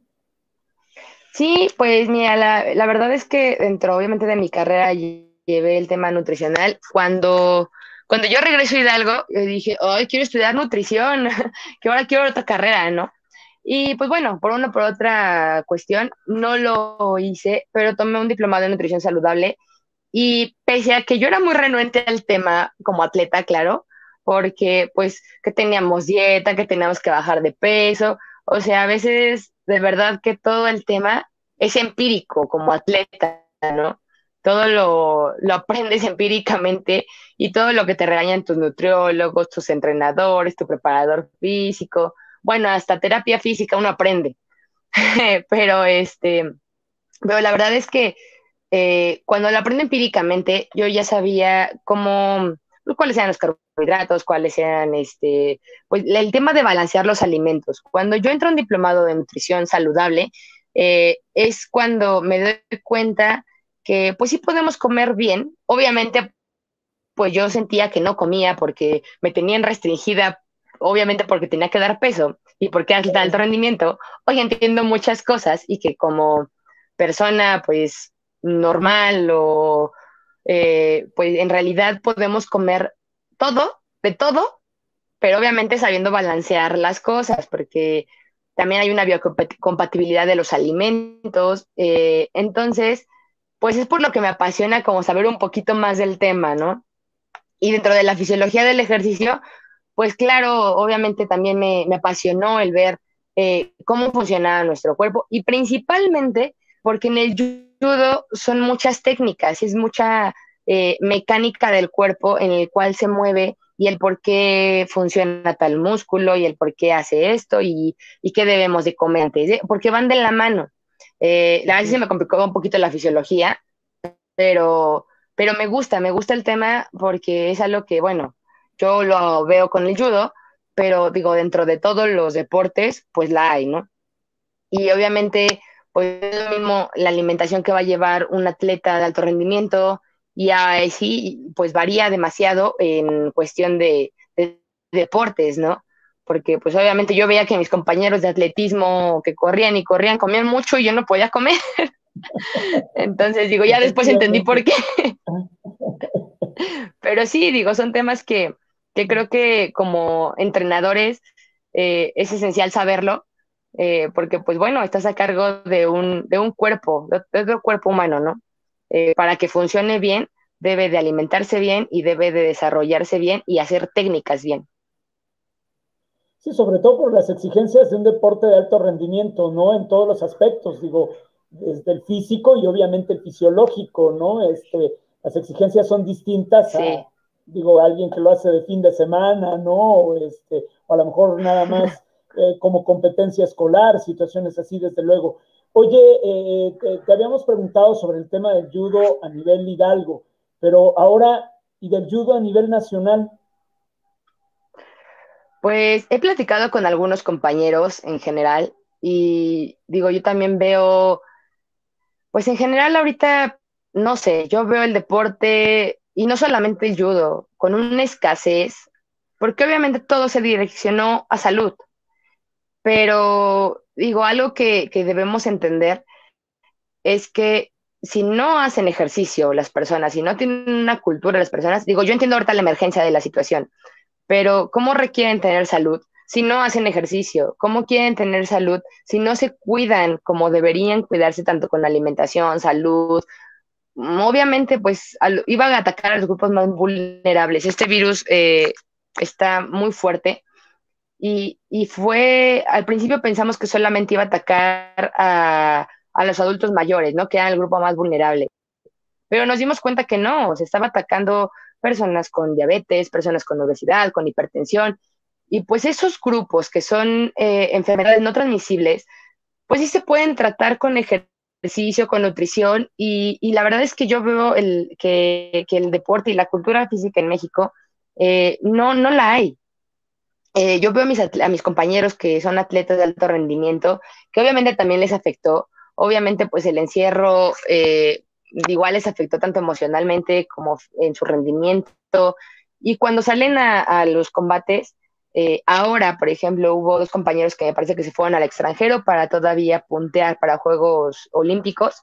Sí, pues mira, la, verdad es que dentro obviamente de mi carrera llevé el tema nutricional. Cuando, cuando yo regreso a Hidalgo, yo dije, hoy quiero estudiar nutrición, que ahora quiero otra carrera, ¿no? Y pues bueno, por una por otra cuestión, no lo hice, pero tomé un diplomado en nutrición saludable y pese a que yo era muy renuente al tema como atleta, claro, porque pues que teníamos dieta, que teníamos que bajar de peso, o sea, a veces de verdad que todo el tema es empírico como atleta, ¿no? Todo lo, lo aprendes empíricamente y todo lo que te regañan tus nutriólogos, tus entrenadores, tu preparador físico, bueno, hasta terapia física uno aprende. pero este, pero la verdad es que eh, cuando lo aprendo empíricamente, yo ya sabía cómo, cuáles eran los carbohidratos, cuáles eran, este, pues el tema de balancear los alimentos. Cuando yo entro en un diplomado de nutrición saludable, eh, es cuando me doy cuenta que pues sí podemos comer bien. Obviamente, pues yo sentía que no comía porque me tenían restringida, obviamente porque tenía que dar peso y porque era alto rendimiento. Hoy entiendo muchas cosas y que como persona pues normal o eh, pues en realidad podemos comer todo, de todo, pero obviamente sabiendo balancear las cosas, porque también hay una biocompatibilidad de los alimentos. Eh, entonces, pues es por lo que me apasiona como saber un poquito más del tema, ¿no? Y dentro de la fisiología del ejercicio, pues claro, obviamente también me, apasionó el ver eh, cómo funciona nuestro cuerpo y principalmente porque en el judo son muchas técnicas, es mucha eh, mecánica del cuerpo en el cual se mueve y el por qué funciona tal músculo y el por qué hace esto y, qué debemos de comer antes, porque van de la mano. Eh, la verdad sí me complicó un poquito la fisiología, pero, pero me gusta, me gusta el tema porque es algo que, bueno, yo lo veo con el judo, pero digo, dentro de todos los deportes, pues la hay, ¿no? Y obviamente pues es lo mismo la alimentación que va a llevar un atleta de alto rendimiento y así pues varía demasiado en cuestión de, deportes, ¿no? Porque pues obviamente yo veía que mis compañeros de atletismo que corrían y corrían comían mucho y yo no podía comer. Entonces digo, ya después entendí por qué. Pero sí, digo, son temas que, que creo que como entrenadores eh, es esencial saberlo eh, porque pues bueno, estás a cargo de un, de un cuerpo, de, un cuerpo humano, ¿no? Eh, para que funcione bien, debe de alimentarse bien y debe de desarrollarse bien y hacer técnicas bien. Sí, sobre todo por las exigencias de un deporte de alto rendimiento, ¿no? En todos los aspectos, digo, desde el físico y obviamente el fisiológico, ¿no? Este, las exigencias son distintas digo, alguien que lo hace de fin de semana, ¿no? O, este, o a lo mejor nada más eh, como competencia escolar, situaciones así, desde luego. Oye, eh, te, habíamos preguntado sobre el tema del judo a nivel Hidalgo, pero ahora, ¿y del judo a nivel nacional? Pues he platicado con algunos compañeros en general y digo, yo también veo, pues en general ahorita, no sé, yo veo el deporte y no solamente el judo, con una escasez, porque obviamente todo se direccionó a salud, pero digo, algo que, que debemos entender es que si no hacen ejercicio las personas, si no tienen una cultura las personas, digo, yo entiendo ahorita la emergencia de la situación, pero ¿cómo requieren tener salud si no hacen ejercicio? ¿Cómo quieren tener salud si no se cuidan como deberían cuidarse tanto con alimentación, salud, obviamente pues iba a atacar a los grupos más vulnerables. Este virus eh, está muy fuerte y, fue, al principio pensamos que solamente iba a atacar a, los adultos mayores, ¿no? Que eran el grupo más vulnerable. Pero nos dimos cuenta que no, se estaba atacando personas con diabetes, personas con obesidad, con hipertensión. Y pues esos grupos que son eh, enfermedades no transmisibles, pues sí se pueden tratar con ejercicio con nutrición, y, la verdad es que yo veo el, que, el deporte y la cultura física en México eh, no, no la hay. Eh, yo veo a mis, compañeros que son atletas de alto rendimiento, que obviamente también les afectó, obviamente pues el encierro eh, igual les afectó tanto emocionalmente como en su rendimiento, y cuando salen a, a los combates, eh, ahora, por ejemplo, hubo dos compañeros que me parece que se fueron al extranjero para todavía puntear para Juegos Olímpicos.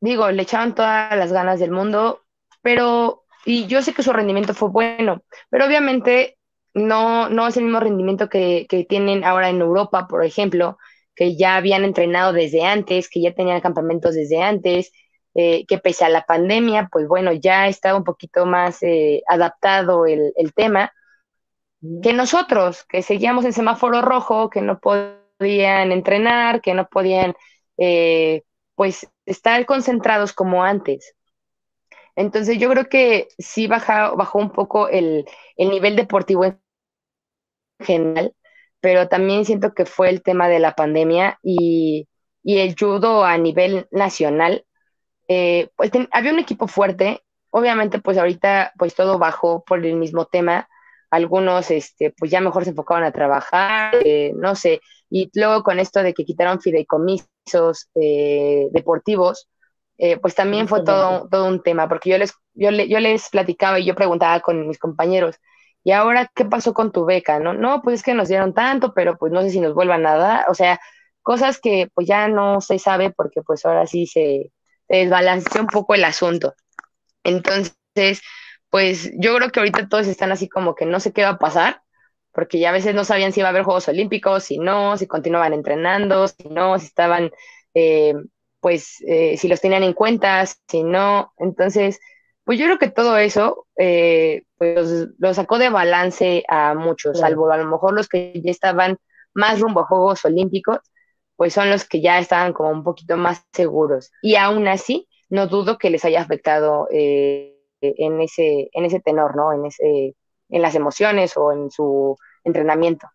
Digo, le echaban todas las ganas del mundo, pero, y yo sé que su rendimiento fue bueno, pero obviamente no, no es el mismo rendimiento que, tienen ahora en Europa, por ejemplo, que ya habían entrenado desde antes, que ya tenían campamentos desde antes, eh, que pese a la pandemia, pues bueno, ya estaba un poquito más adaptado el, el tema que nosotros, que seguíamos en semáforo rojo, que no podían entrenar, que no podían, eh, pues, estar concentrados como antes. Entonces yo creo que sí bajó, bajó un poco el, nivel deportivo en general, pero también siento que fue el tema de la pandemia y, el judo a nivel nacional. Eh, pues había un equipo fuerte, obviamente pues ahorita pues todo bajó por el mismo tema, algunos este, pues ya mejor se enfocaban a trabajar, eh, no sé, y luego con esto de que quitaron fideicomisos eh, deportivos, eh, pues también fue todo, todo un tema, porque yo les, yo, yo les platicaba y yo preguntaba con mis compañeros, ¿y ahora qué pasó con tu beca? No, no, pues es que nos dieron tanto, pero pues no sé si nos vuelvan a dar, o sea, cosas que pues ya no se sabe porque pues ahora sí se, desbalanceó un poco el asunto. Entonces, pues yo creo que ahorita todos están así como que no sé qué va a pasar, porque ya a veces no sabían si iba a haber Juegos Olímpicos, si no, si continuaban entrenando, si no, si estaban, eh, pues, eh, si los tenían en cuenta, si no. Entonces, pues yo creo que todo eso, eh, pues, lo sacó de balance a muchos, salvo a lo mejor los que ya estaban más rumbo a Juegos Olímpicos, pues son los que ya estaban como un poquito más seguros. Y aún así, no dudo que les haya afectado en ese, en ese tenor, ¿no? En, ese, en las emociones o en su entrenamiento.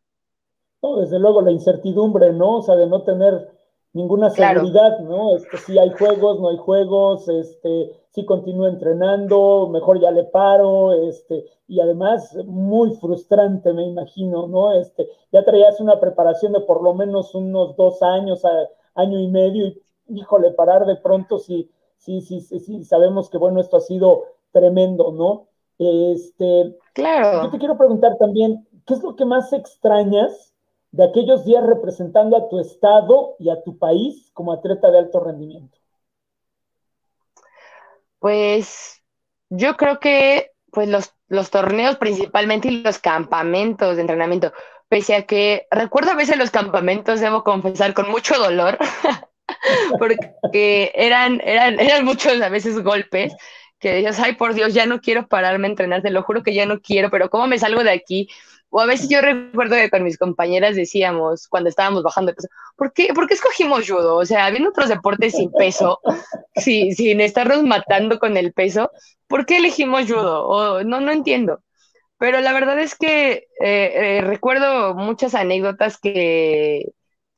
No, desde luego la incertidumbre, ¿no? O sea, de no tener ninguna seguridad, ¿no? Este, si hay juegos, no hay juegos, este, si continúo entrenando, mejor ya le paro, este, y además muy frustrante, me imagino, ¿no? Este, ya traías una preparación de por lo menos unos dos años, año y medio, y híjole, parar de pronto si, si, si, si sabemos que, bueno, esto ha sido tremendo, ¿no? Este, claro. Yo te quiero preguntar también, ¿qué es lo que más extrañas de aquellos días representando a tu estado y a tu país como atleta de alto rendimiento? Pues yo creo que pues los, los torneos principalmente y los campamentos de entrenamiento, pese a que recuerdo a veces los campamentos, debo confesar, con mucho dolor, porque eran, eran, eran muchos a veces golpes que decías, ay, por Dios, ya no quiero pararme a entrenar, te lo juro que ya no quiero, pero ¿cómo me salgo de aquí? O a veces yo recuerdo que con mis compañeras decíamos, cuando estábamos bajando de peso, ¿por qué, ¿por qué escogimos judo? O sea, habiendo otros deportes sin peso, sin estarnos matando con el peso, ¿por qué elegimos judo? O, no, no entiendo. Pero la verdad es que eh, eh, recuerdo muchas anécdotas que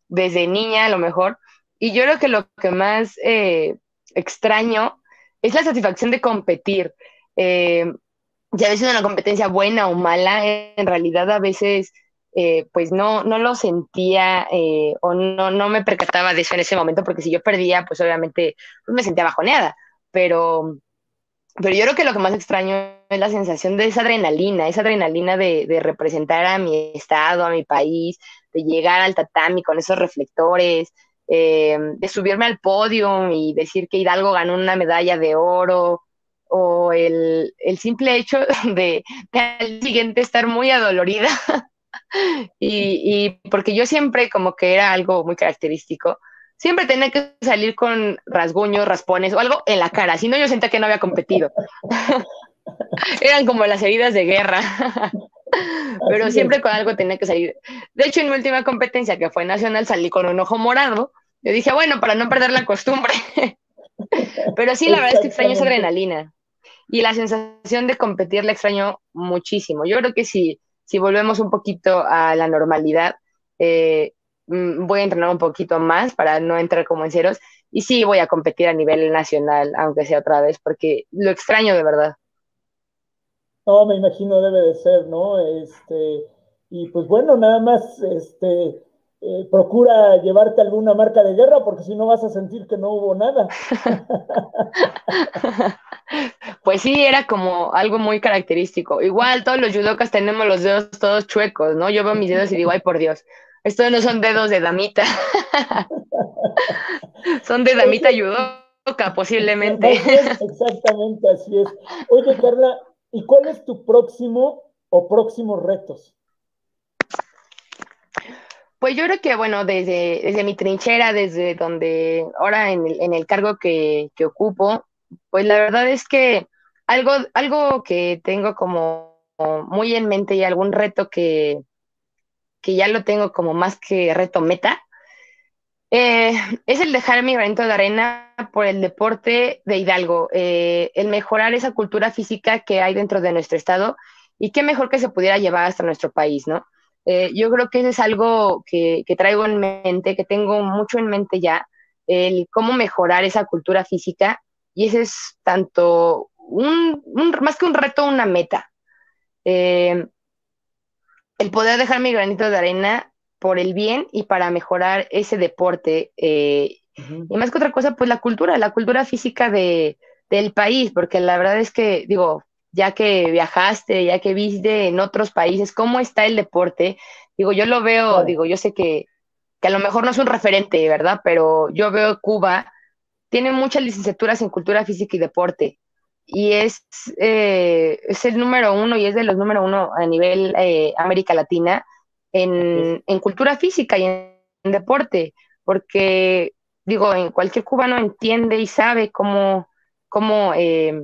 desde niña a lo mejor, y yo creo que lo que más eh, extraño es la satisfacción de competir. Ya a veces una competencia buena o mala, en realidad a veces pues no, no lo sentía o no, no me percataba de eso en ese momento, porque si yo perdía, pues obviamente pues, me sentía bajoneada, pero pero yo creo que lo que más extraño es la sensación de esa adrenalina, esa adrenalina de, representar a mi estado, a mi país, de llegar al tatami con esos reflectores, eh, de subirme al podio y decir que Hidalgo ganó una medalla de oro, o el, simple hecho de, al siguiente estar muy adolorida. y, y porque yo siempre como que era algo muy característico, siempre tenía que salir con rasguños, raspones o algo en la cara, si no yo sentía que no había competido. Eran como las heridas de guerra. Pero siempre con algo tenía que salir. De hecho, en mi última competencia, que fue nacional, salí con un ojo morado. Yo dije, bueno, para no perder la costumbre. Pero sí, la verdad es que extraño esa adrenalina. Y la sensación de competir la extraño muchísimo. Yo creo que si, si volvemos un poquito a la normalidad, eh, Mm, voy a entrenar un poquito más para no entrar como en ceros y sí voy a competir a nivel nacional, aunque sea otra vez, porque lo extraño de verdad. No, me imagino debe de ser, ¿no? Este, y pues bueno, nada más, este, eh, procura llevarte alguna marca de guerra, porque si no vas a sentir que no hubo nada. pues sí, era como algo muy característico. Igual todos los judocas tenemos los dedos todos chuecos, ¿no? Yo veo mis dedos y digo, ay, por Dios. Estos no son dedos de damita. son de damita posiblemente. Exactamente, así es. Oye, Carla, ¿y cuál es tu próximo o próximos retos? Pues yo creo que, bueno, desde, desde mi trinchera, desde donde ahora en el, en el cargo que, que, ocupo, pues la verdad es que algo, algo que tengo como muy en mente y algún reto que, que ya lo tengo como más que reto meta, eh, es el dejar mi granito de arena por el deporte de Hidalgo, eh, el mejorar esa cultura física que hay dentro de nuestro estado y qué mejor que se pudiera llevar hasta nuestro país, ¿no? Eh, yo creo que eso es algo que, traigo en mente, que tengo mucho en mente ya, el cómo mejorar esa cultura física y ese es tanto un, más que un reto, una meta el poder dejar mi granito de arena por el bien y para mejorar ese deporte. Eh, y más que otra cosa, pues la cultura, la cultura física de, del país, porque la verdad es que, digo, ya que viajaste, ya que viste en otros países, cómo está el deporte, digo, yo lo veo, digo, yo sé que, que a lo mejor no es un referente, ¿verdad? Pero yo veo Cuba, tiene muchas licenciaturas en cultura física y deporte y es, eh, es el número uno y es de los número uno a nivel eh, América Latina en, en, cultura física y en, deporte, porque digo, en cualquier cubano entiende y sabe cómo, cómo, eh,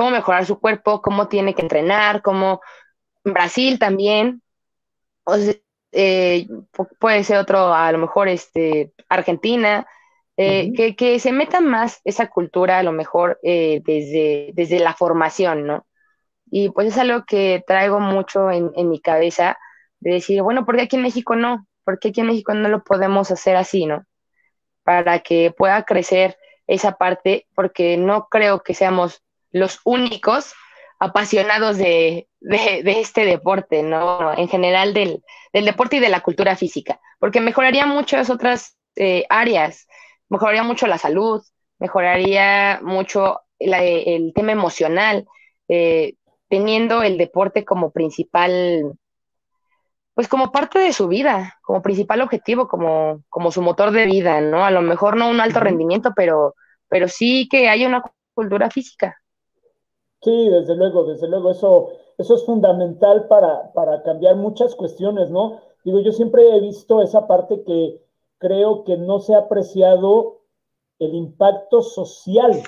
cómo mejorar su cuerpo, cómo tiene que entrenar, cómo Brasil también, puede ser otro, a lo mejor este, Argentina, eh, que, se meta más esa cultura a lo mejor eh, desde, desde la formación, ¿no? Y pues es algo que traigo mucho en, mi cabeza de decir, bueno, ¿por qué aquí en México no? ¿Por qué aquí en México no lo podemos hacer así, ¿no? Para que pueda crecer esa parte, porque no creo que seamos los únicos apasionados de, este deporte, ¿no? En general del, deporte y de la cultura física, porque mejoraría muchas otras eh, áreas mejoraría mucho la salud, mejoraría mucho el tema emocional, eh, teniendo el deporte como principal, pues como parte de su vida, como principal objetivo, como, como su motor de vida, ¿no? A lo mejor no un alto rendimiento, pero, pero sí que haya una cultura física. Sí, desde luego, desde luego, eso, eso es fundamental para, para cambiar muchas cuestiones, ¿no? Digo, yo siempre he visto esa parte que creo que no se ha apreciado el impacto social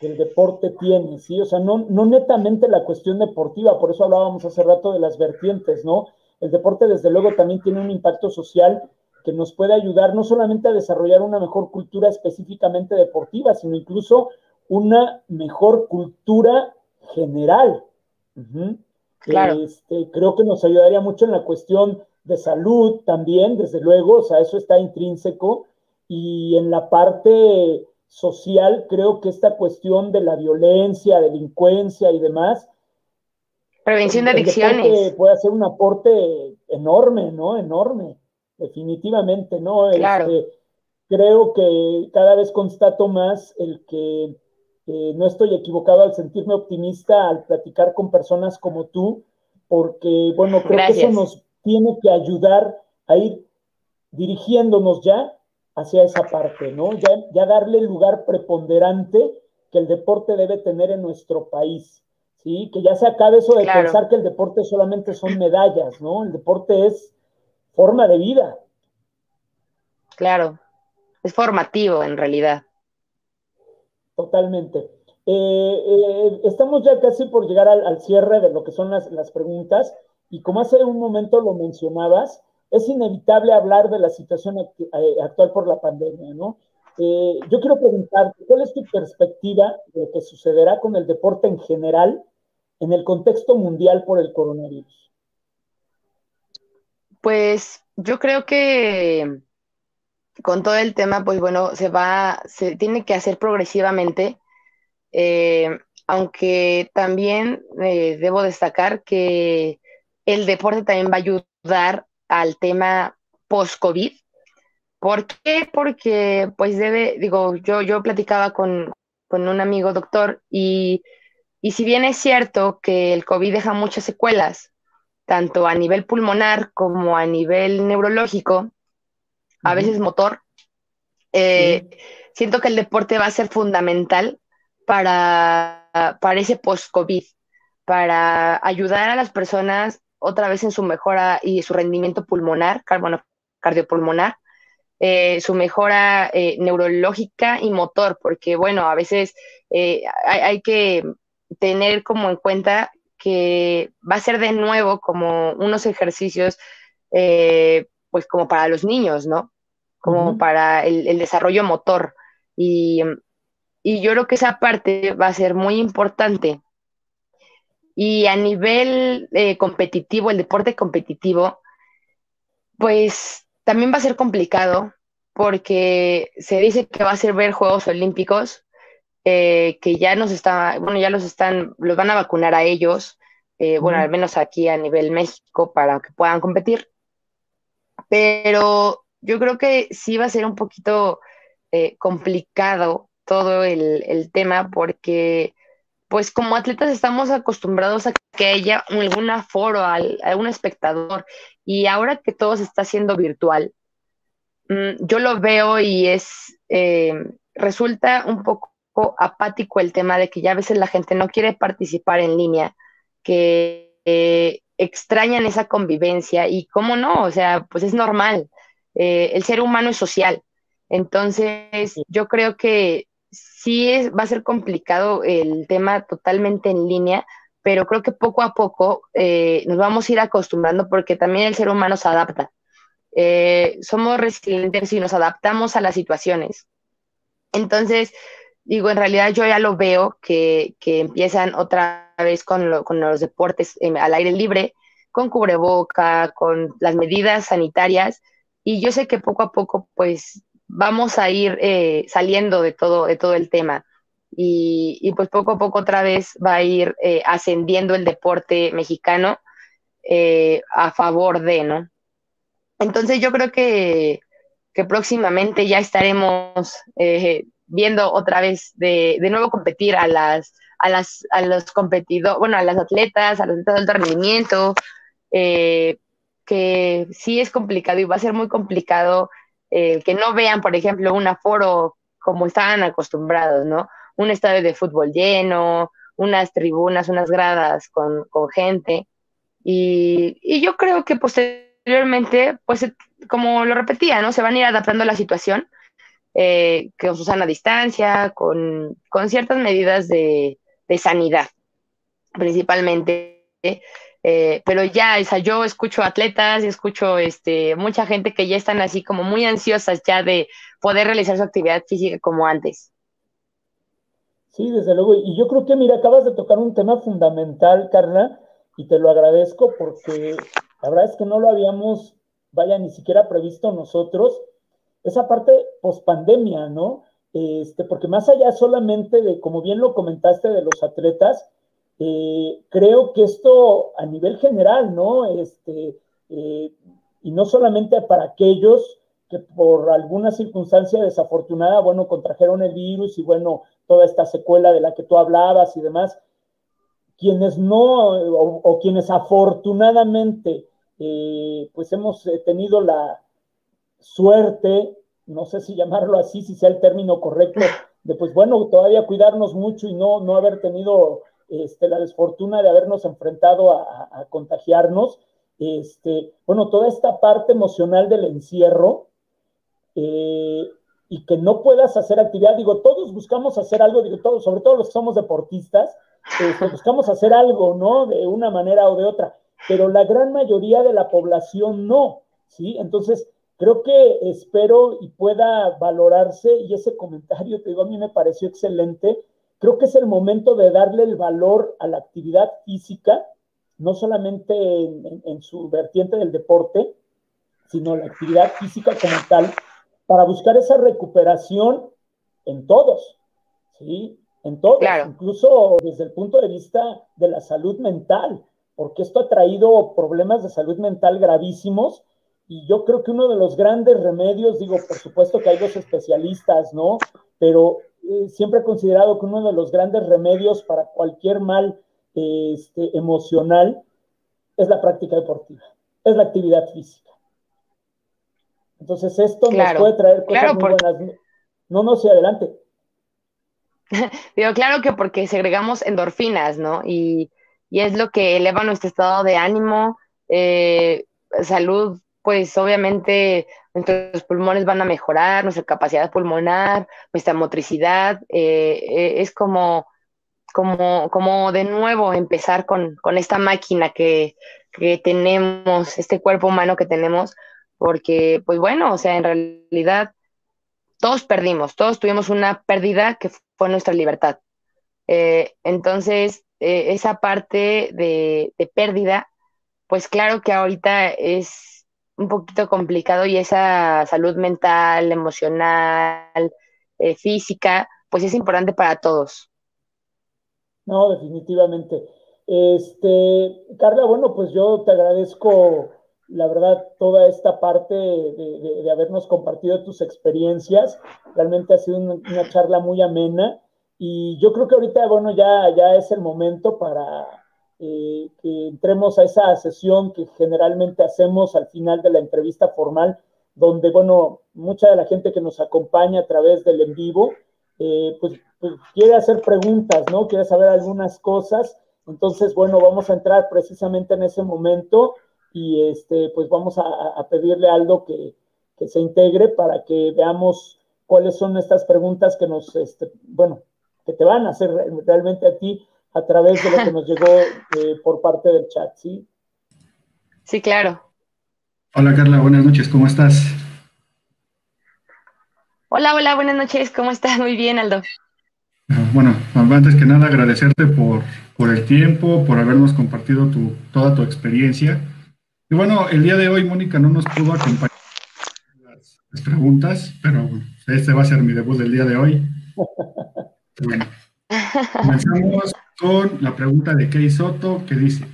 que el deporte tiene, ¿sí? O sea, no, no netamente la cuestión deportiva, por eso hablábamos hace rato de las vertientes, ¿no? el deporte desde luego también tiene un impacto social que nos puede ayudar no solamente a desarrollar una mejor cultura específicamente deportiva, sino incluso una mejor cultura general. Este, creo que nos ayudaría mucho en la cuestión de salud también, desde luego, o sea, eso está intrínseco. Y en la parte social, creo que esta cuestión de la violencia, delincuencia y demás. Prevención de adicciones. Puede hacer un aporte enorme, ¿no? Enorme, definitivamente, ¿no? Claro. Este, creo que cada vez constato más el que no estoy equivocado al sentirme optimista al platicar con personas como tú, porque, bueno, creo que eso nos tiene que ayudar a ir dirigiéndonos ya hacia esa parte, ¿no? Ya, ya darle el lugar preponderante que el deporte debe tener en nuestro país, ¿sí? Que ya se acabe eso de pensar que el deporte solamente son medallas, ¿no? El deporte es forma de vida. Claro, es formativo en realidad. Totalmente. Eh, eh, estamos ya casi por llegar al, cierre de lo que son las, preguntas y como hace un momento lo mencionabas, es inevitable hablar de la situación eh, actual por la pandemia, ¿no? Yo quiero preguntarte, ¿cuál es tu perspectiva de lo que sucederá con el deporte en general en el contexto mundial por el coronavirus? Pues yo creo que con todo el tema, pues bueno, se va, se tiene que hacer progresivamente, eh, aunque también debo destacar que el deporte también va a ayudar al tema post-COVID. ¿Por qué? Porque pues debe, digo, yo, yo platicaba con, un amigo doctor y, si bien es cierto que el COVID deja muchas secuelas, tanto a nivel pulmonar como a nivel neurológico, a veces motor, eh, siento que el deporte va a ser fundamental para, para ese post-COVID, para ayudar a las personas otra vez en su mejora y su rendimiento pulmonar, bueno, cardiopulmonar, eh, su mejora eh, neurológica y motor, porque bueno, a veces eh, hay, que tener como en cuenta que va a ser de nuevo como unos ejercicios, pues como para los niños, ¿no? Como para el, desarrollo motor. Y, y yo creo que esa parte va a ser muy importante y a nivel eh, competitivo, el deporte competitivo, pues también va a ser complicado porque se dice que va a ser ver Juegos Olímpicos, eh, que ya nos está, bueno, ya los están, los van a vacunar a ellos, eh, bueno, al menos aquí a nivel México para que puedan competir. Pero yo creo que sí va a ser un poquito complicado todo el, tema porque pues como atletas estamos acostumbrados a que haya algún aforo, algún espectador, y ahora que todo se está haciendo virtual, mm, yo lo veo y es, eh, resulta un poco apático el tema de que ya a veces la gente no quiere participar en línea, que eh, extrañan esa convivencia y cómo no, o sea, pues es normal, eh, el ser humano es social. Entonces, yo creo que sí es, va a ser complicado el tema totalmente en línea, pero creo que poco a poco eh, nos vamos a ir acostumbrando porque también el ser humano se adapta. Eh, somos resilientes y nos adaptamos a las situaciones. Entonces, digo, en realidad yo ya lo veo que, empiezan otra vez con, los deportes al aire libre, con cubreboca, con las medidas sanitarias, y yo sé que poco a poco, pues vamos a ir eh, saliendo de todo, de todo el tema. Y, pues poco a poco otra vez va a ir eh, ascendiendo el deporte mexicano eh, a favor de, ¿no? Entonces yo creo que, próximamente ya estaremos viendo otra vez de, nuevo competir a las, a las, a los competidores, bueno, a las atletas, a los atletas de alto rendimiento, que sí es complicado y va a ser muy complicado eh, que no vean, por ejemplo, un aforo como estaban acostumbrados, ¿no? Un estadio de fútbol lleno, unas tribunas, unas gradas con, gente. Y, yo creo que posteriormente, pues como lo repetía, ¿no? Se van a ir adaptando a la situación, eh, con su sana distancia, con, ciertas medidas de, sanidad, principalmente. Eh, pero ya, o yo escucho atletas y escucho este, mucha gente que ya están así como muy ansiosas ya de poder realizar su actividad física como antes. Sí, desde luego. Y yo creo que, mira, acabas de tocar un tema fundamental, Carla, y te lo agradezco porque la verdad es que no lo habíamos, vaya, ni siquiera previsto nosotros, esa parte pospandemia, ¿no? Este, porque más allá solamente de, como bien lo comentaste, de los atletas, eh, creo que esto a nivel general, ¿no? Este, eh, y no solamente para aquellos que por alguna circunstancia desafortunada, bueno, contrajeron el virus y bueno, toda esta secuela de la que tú hablabas y demás, quienes no, o, quienes afortunadamente, eh, pues hemos tenido la suerte, no sé si llamarlo así, si sea el término correcto, de pues bueno, todavía cuidarnos mucho y no, no haber tenido este, la desfortuna de habernos enfrentado a, contagiarnos, este, bueno, toda esta parte emocional del encierro eh, y que no puedas hacer actividad, digo, todos buscamos hacer algo, sobre todo los que somos deportistas, este, buscamos hacer algo, ¿no? De una manera o de otra, pero la gran mayoría de la población no, ¿sí? Entonces, creo que espero y pueda valorarse, y ese comentario, te digo, a mí me pareció excelente, Creo que es el momento de darle el valor a la actividad física, no solamente en, su vertiente del deporte, sino la actividad física como tal, para buscar esa recuperación en todos, ¿sí? En todos, incluso desde el punto de vista de la salud mental, porque esto ha traído problemas de salud mental gravísimos y yo creo que uno de los grandes remedios, digo, por supuesto que hay dos especialistas, ¿no? Pero eh, siempre he considerado que uno de los grandes remedios para cualquier mal este, emocional es la práctica deportiva, es la actividad física. Entonces esto nos puede traer cosas muy buenas. No, no, sí, adelante. Digo, claro que porque segregamos endorfinas, ¿no? Y, es lo que eleva nuestro estado de ánimo, eh, salud pues obviamente nuestros pulmones van a mejorar, nuestra capacidad pulmonar, nuestra motricidad, eh, eh, es como, como, como de nuevo empezar con, esta máquina que, tenemos, este cuerpo humano que tenemos, porque pues bueno, o sea, en realidad todos perdimos, todos tuvimos una pérdida que fue nuestra libertad. Eh, entonces, esa parte de, de pérdida, pues claro que ahorita es un poquito complicado y esa salud mental, emocional, eh, física, pues es importante para todos. No, definitivamente. Este, Carla, bueno, pues yo te agradezco, la verdad, toda esta parte de, habernos compartido tus experiencias. Realmente ha sido una, una, charla muy amena y yo creo que ahorita, bueno, ya, ya es el momento para que entremos a esa sesión que generalmente hacemos al final de la entrevista formal, donde, bueno, mucha de la gente que nos acompaña a través del en vivo, eh, pues, pues, quiere hacer preguntas, ¿no? Quiere saber algunas cosas. Entonces, bueno, vamos a entrar precisamente en ese momento y este, pues vamos a, pedirle algo que, que, se integre para que veamos cuáles son estas preguntas que nos, este, bueno, que te van a hacer realmente a ti a través de lo que nos llegó eh, por parte del chat, ¿sí? Sí, claro. Hola Carla, buenas noches, ¿cómo estás? Hola, hola, buenas noches, ¿cómo estás? Muy bien, Aldo. Ah, bueno, antes que nada agradecerte por, por el tiempo, por habernos compartido tu, toda tu experiencia. Y bueno, el día de hoy Mónica no nos pudo acompañar las, las preguntas, pero este va a ser mi debut del día de hoy. Bueno, comenzamos con la pregunta de Kei Soto que dice,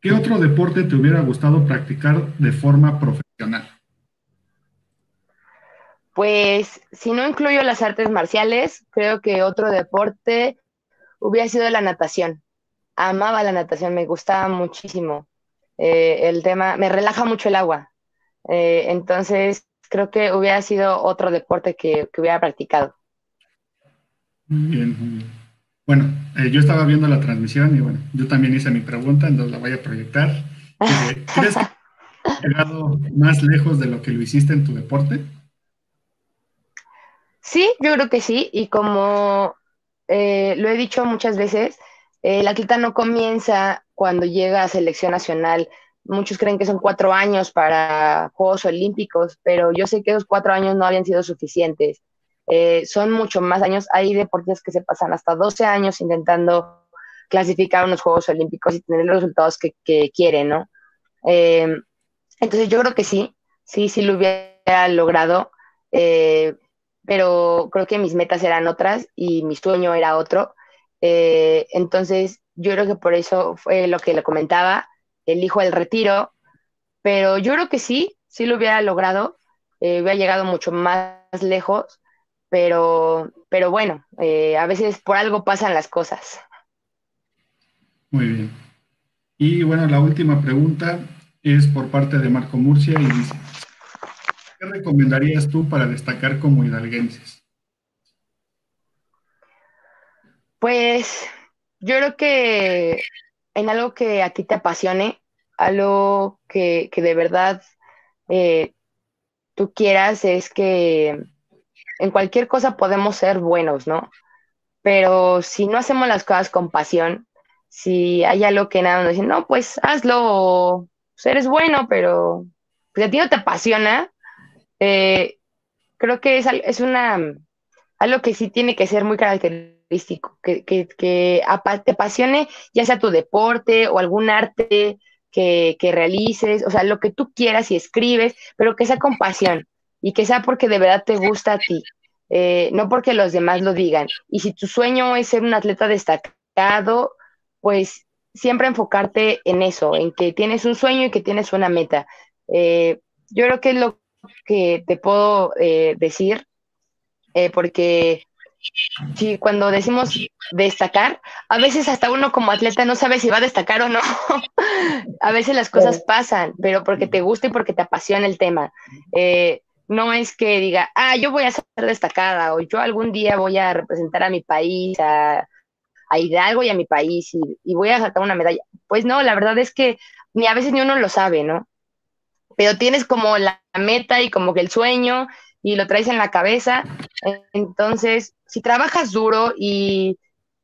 ¿qué otro deporte te hubiera gustado practicar de forma profesional? Pues si no incluyo las artes marciales, creo que otro deporte hubiera sido la natación. Amaba la natación, me gustaba muchísimo. Eh, el tema, me relaja mucho el agua. Eh, entonces, creo que hubiera sido otro deporte que, que hubiera practicado. Bien, bueno, eh, yo estaba viendo la transmisión y bueno, yo también hice mi pregunta, entonces la voy a proyectar. Eh, ¿Crees que has llegado más lejos de lo que lo hiciste en tu deporte? Sí, yo creo que sí, y como eh, lo he dicho muchas veces, la atleta no comienza cuando llega a selección nacional. Muchos creen que son cuatro años para Juegos Olímpicos, pero yo sé que esos cuatro años no habían sido suficientes. Eh, son mucho más años. Hay deportistas que se pasan hasta 12 años intentando clasificar unos Juegos Olímpicos y tener los resultados que, quieren, ¿no? Eh, entonces yo creo que sí, sí, sí lo hubiera logrado, eh, pero creo que mis metas eran otras y mi sueño era otro. entonces yo creo que por eso fue lo que le comentaba, elijo el retiro, pero yo creo que sí, sí lo hubiera logrado, hubiera llegado mucho más lejos pero, pero bueno, eh, a veces por algo pasan las cosas. Muy bien. Y bueno, la última pregunta es por parte de Marco Murcia y dice, ¿qué recomendarías tú para destacar como hidalguenses? Pues yo creo que en algo que a ti te apasione, algo que, de verdad eh, tú quieras es que en cualquier cosa podemos ser buenos, ¿no? Pero si no hacemos las cosas con pasión, si hay algo que nada nos dice, no, pues hazlo, pues eres bueno, pero pues a ti no te apasiona, eh, creo que es, es una, algo que sí tiene que ser muy característico, que, que, que te apasione ya sea tu deporte o algún arte que, que realices, o sea, lo que tú quieras y escribes, pero que sea con pasión y que sea porque de verdad te gusta a ti, eh, no porque los demás lo digan. Y si tu sueño es ser un atleta destacado, pues siempre enfocarte en eso, en que tienes un sueño y que tienes una meta. Eh, yo creo que es lo que te puedo eh, decir, porque si cuando decimos destacar, a veces hasta uno como atleta no sabe si va a destacar o no. a veces las cosas pasan, pero porque te gusta y porque te apasiona el tema. No es que diga, ah, yo voy a ser destacada o yo algún día voy a representar a mi país, a, Hidalgo y a mi país y, voy a sacar una medalla. Pues no, la verdad es que ni a veces ni uno lo sabe, ¿no? Pero tienes como la meta y como que el sueño y lo traes en la cabeza. Entonces, si trabajas duro y,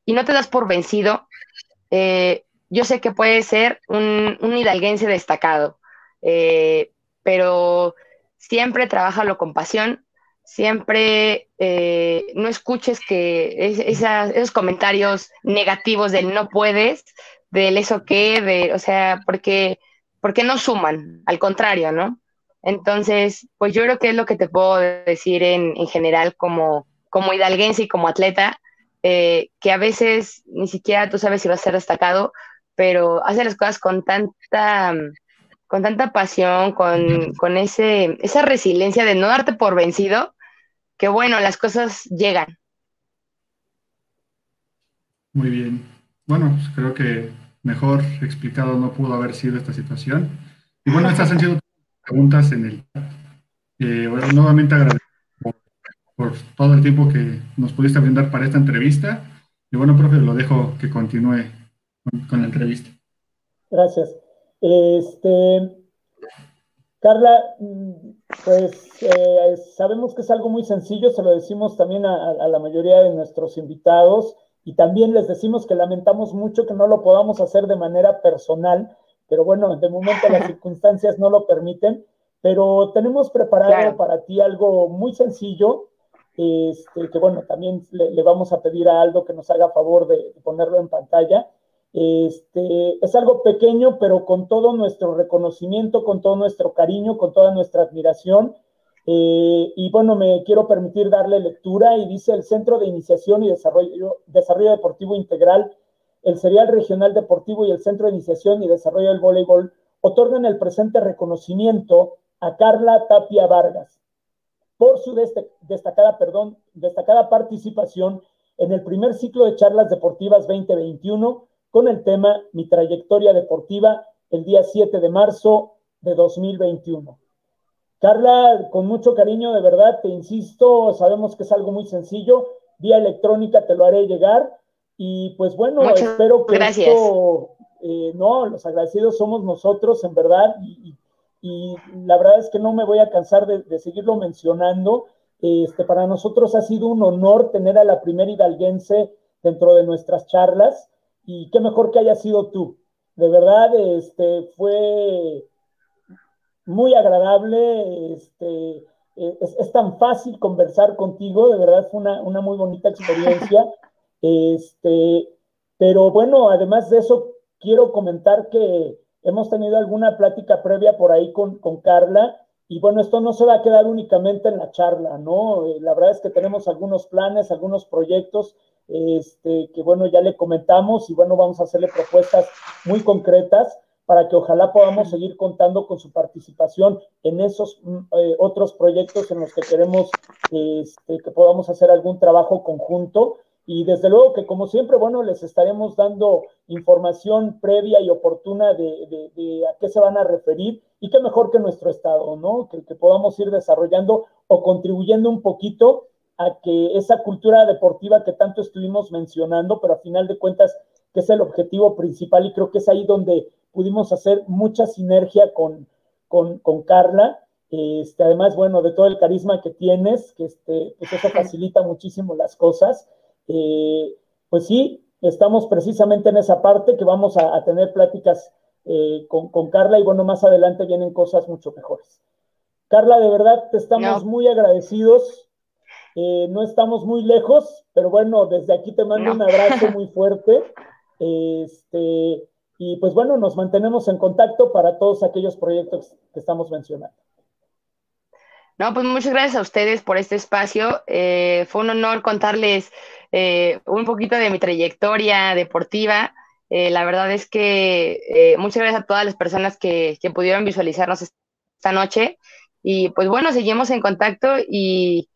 no te das por vencido, eh, yo sé que puedes ser un, un hidalguense destacado, eh, pero siempre trabajalo con pasión, siempre eh, no escuches que esos comentarios negativos del no puedes, del eso que, de, o sea, porque, porque no suman, al contrario, ¿no? Entonces, pues yo creo que es lo que te puedo decir en, general como, como hidalguense y como atleta, eh, que a veces ni siquiera tú sabes si vas a ser destacado, pero hace las cosas con tanta con tanta pasión, con, ese, esa resiliencia de no darte por vencido, que bueno, las cosas llegan. Muy bien. Bueno, pues creo que mejor explicado no pudo haber sido esta situación. Y bueno, estas han sido preguntas en el eh, nuevamente agradezco por, todo el tiempo que nos pudiste brindar para esta entrevista. Y bueno, profe, lo dejo que continúe con la entrevista. Gracias. Este, Carla, pues eh, sabemos que es algo muy sencillo, se lo decimos también a, la mayoría de nuestros invitados y también les decimos que lamentamos mucho que no lo podamos hacer de manera personal, pero bueno, de momento las circunstancias no lo permiten, pero tenemos preparado para ti algo muy sencillo, este, que bueno, también le, vamos a pedir a Aldo que nos haga favor de ponerlo en pantalla. Este, es algo pequeño, pero con todo nuestro reconocimiento, con todo nuestro cariño, con toda nuestra admiración. Eh, y bueno, me quiero permitir darle lectura y dice el Centro de Iniciación y Desarrollo, Desarrollo Deportivo Integral, el Serial Regional Deportivo y el Centro de Iniciación y Desarrollo del Voleibol otorgan el presente reconocimiento a Carla Tapia Vargas por su destacada, destacada participación en el primer ciclo de charlas deportivas 2021 con el tema Mi trayectoria deportiva el día 7 de marzo de 2021. Carla, con mucho cariño, de verdad, te insisto, sabemos que es algo muy sencillo, vía electrónica te lo haré llegar y pues bueno, espero que esto, eh, no, los agradecidos somos nosotros, en verdad, y, la verdad es que no me voy a cansar de, seguirlo mencionando. Este, para nosotros ha sido un honor tener a la primera hidalguense dentro de nuestras charlas y qué mejor que haya sido tú. De verdad, este, fue muy agradable, este, es, tan fácil conversar contigo, de verdad fue una, una muy bonita experiencia. Este, pero bueno, además de eso, quiero comentar que hemos tenido alguna plática previa por ahí con, con Carla y bueno, esto no se va a quedar únicamente en la charla, ¿no? Eh, la verdad es que tenemos algunos planes, algunos proyectos, este, que bueno, ya le comentamos y bueno, vamos a hacerle propuestas muy concretas para que ojalá podamos seguir contando con su participación en esos mm, eh, otros proyectos en los que queremos este, que podamos hacer algún trabajo conjunto. Y desde luego que como siempre, bueno, les estaremos dando información previa y oportuna de, a qué se van a referir y qué mejor que nuestro estado, ¿no? Que, que podamos ir desarrollando o contribuyendo un poquito a que esa cultura deportiva que tanto estuvimos mencionando, pero a final de cuentas que es el objetivo principal y creo que es ahí donde pudimos hacer mucha sinergia con, con, con Carla. Este, además, bueno, de todo el carisma que tienes, que este, pues eso facilita muchísimo las cosas. Eh, pues sí, estamos precisamente en esa parte que vamos a, tener pláticas eh, con, Carla y bueno, más adelante vienen cosas mucho mejores. Carla, de verdad te estamos muy agradecidos. Eh, no estamos muy lejos, pero bueno, desde aquí te mando un abrazo muy fuerte. Este, y pues bueno, nos mantenemos en contacto para todos aquellos proyectos que estamos mencionando. No, pues muchas gracias a ustedes por este espacio. fue un honor contarles eh, un poquito de mi trayectoria deportiva. Eh, la verdad es que eh, muchas gracias a todas las personas que, pudieron visualizarnos esta noche. Y pues bueno, seguimos en contacto y,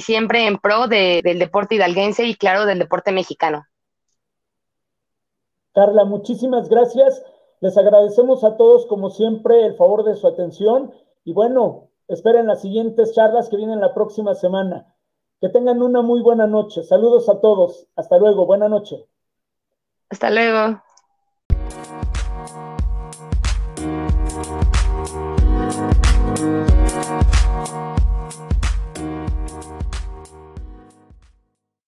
siempre en pro del deporte hidalguense y claro, del deporte mexicano. Carla, muchísimas gracias. Les agradecemos a todos, como siempre, el favor de su atención. Y bueno, esperen las siguientes charlas que vienen la próxima semana. Que tengan una muy buena noche. Saludos a todos. Hasta luego. Buena noche. Hasta luego.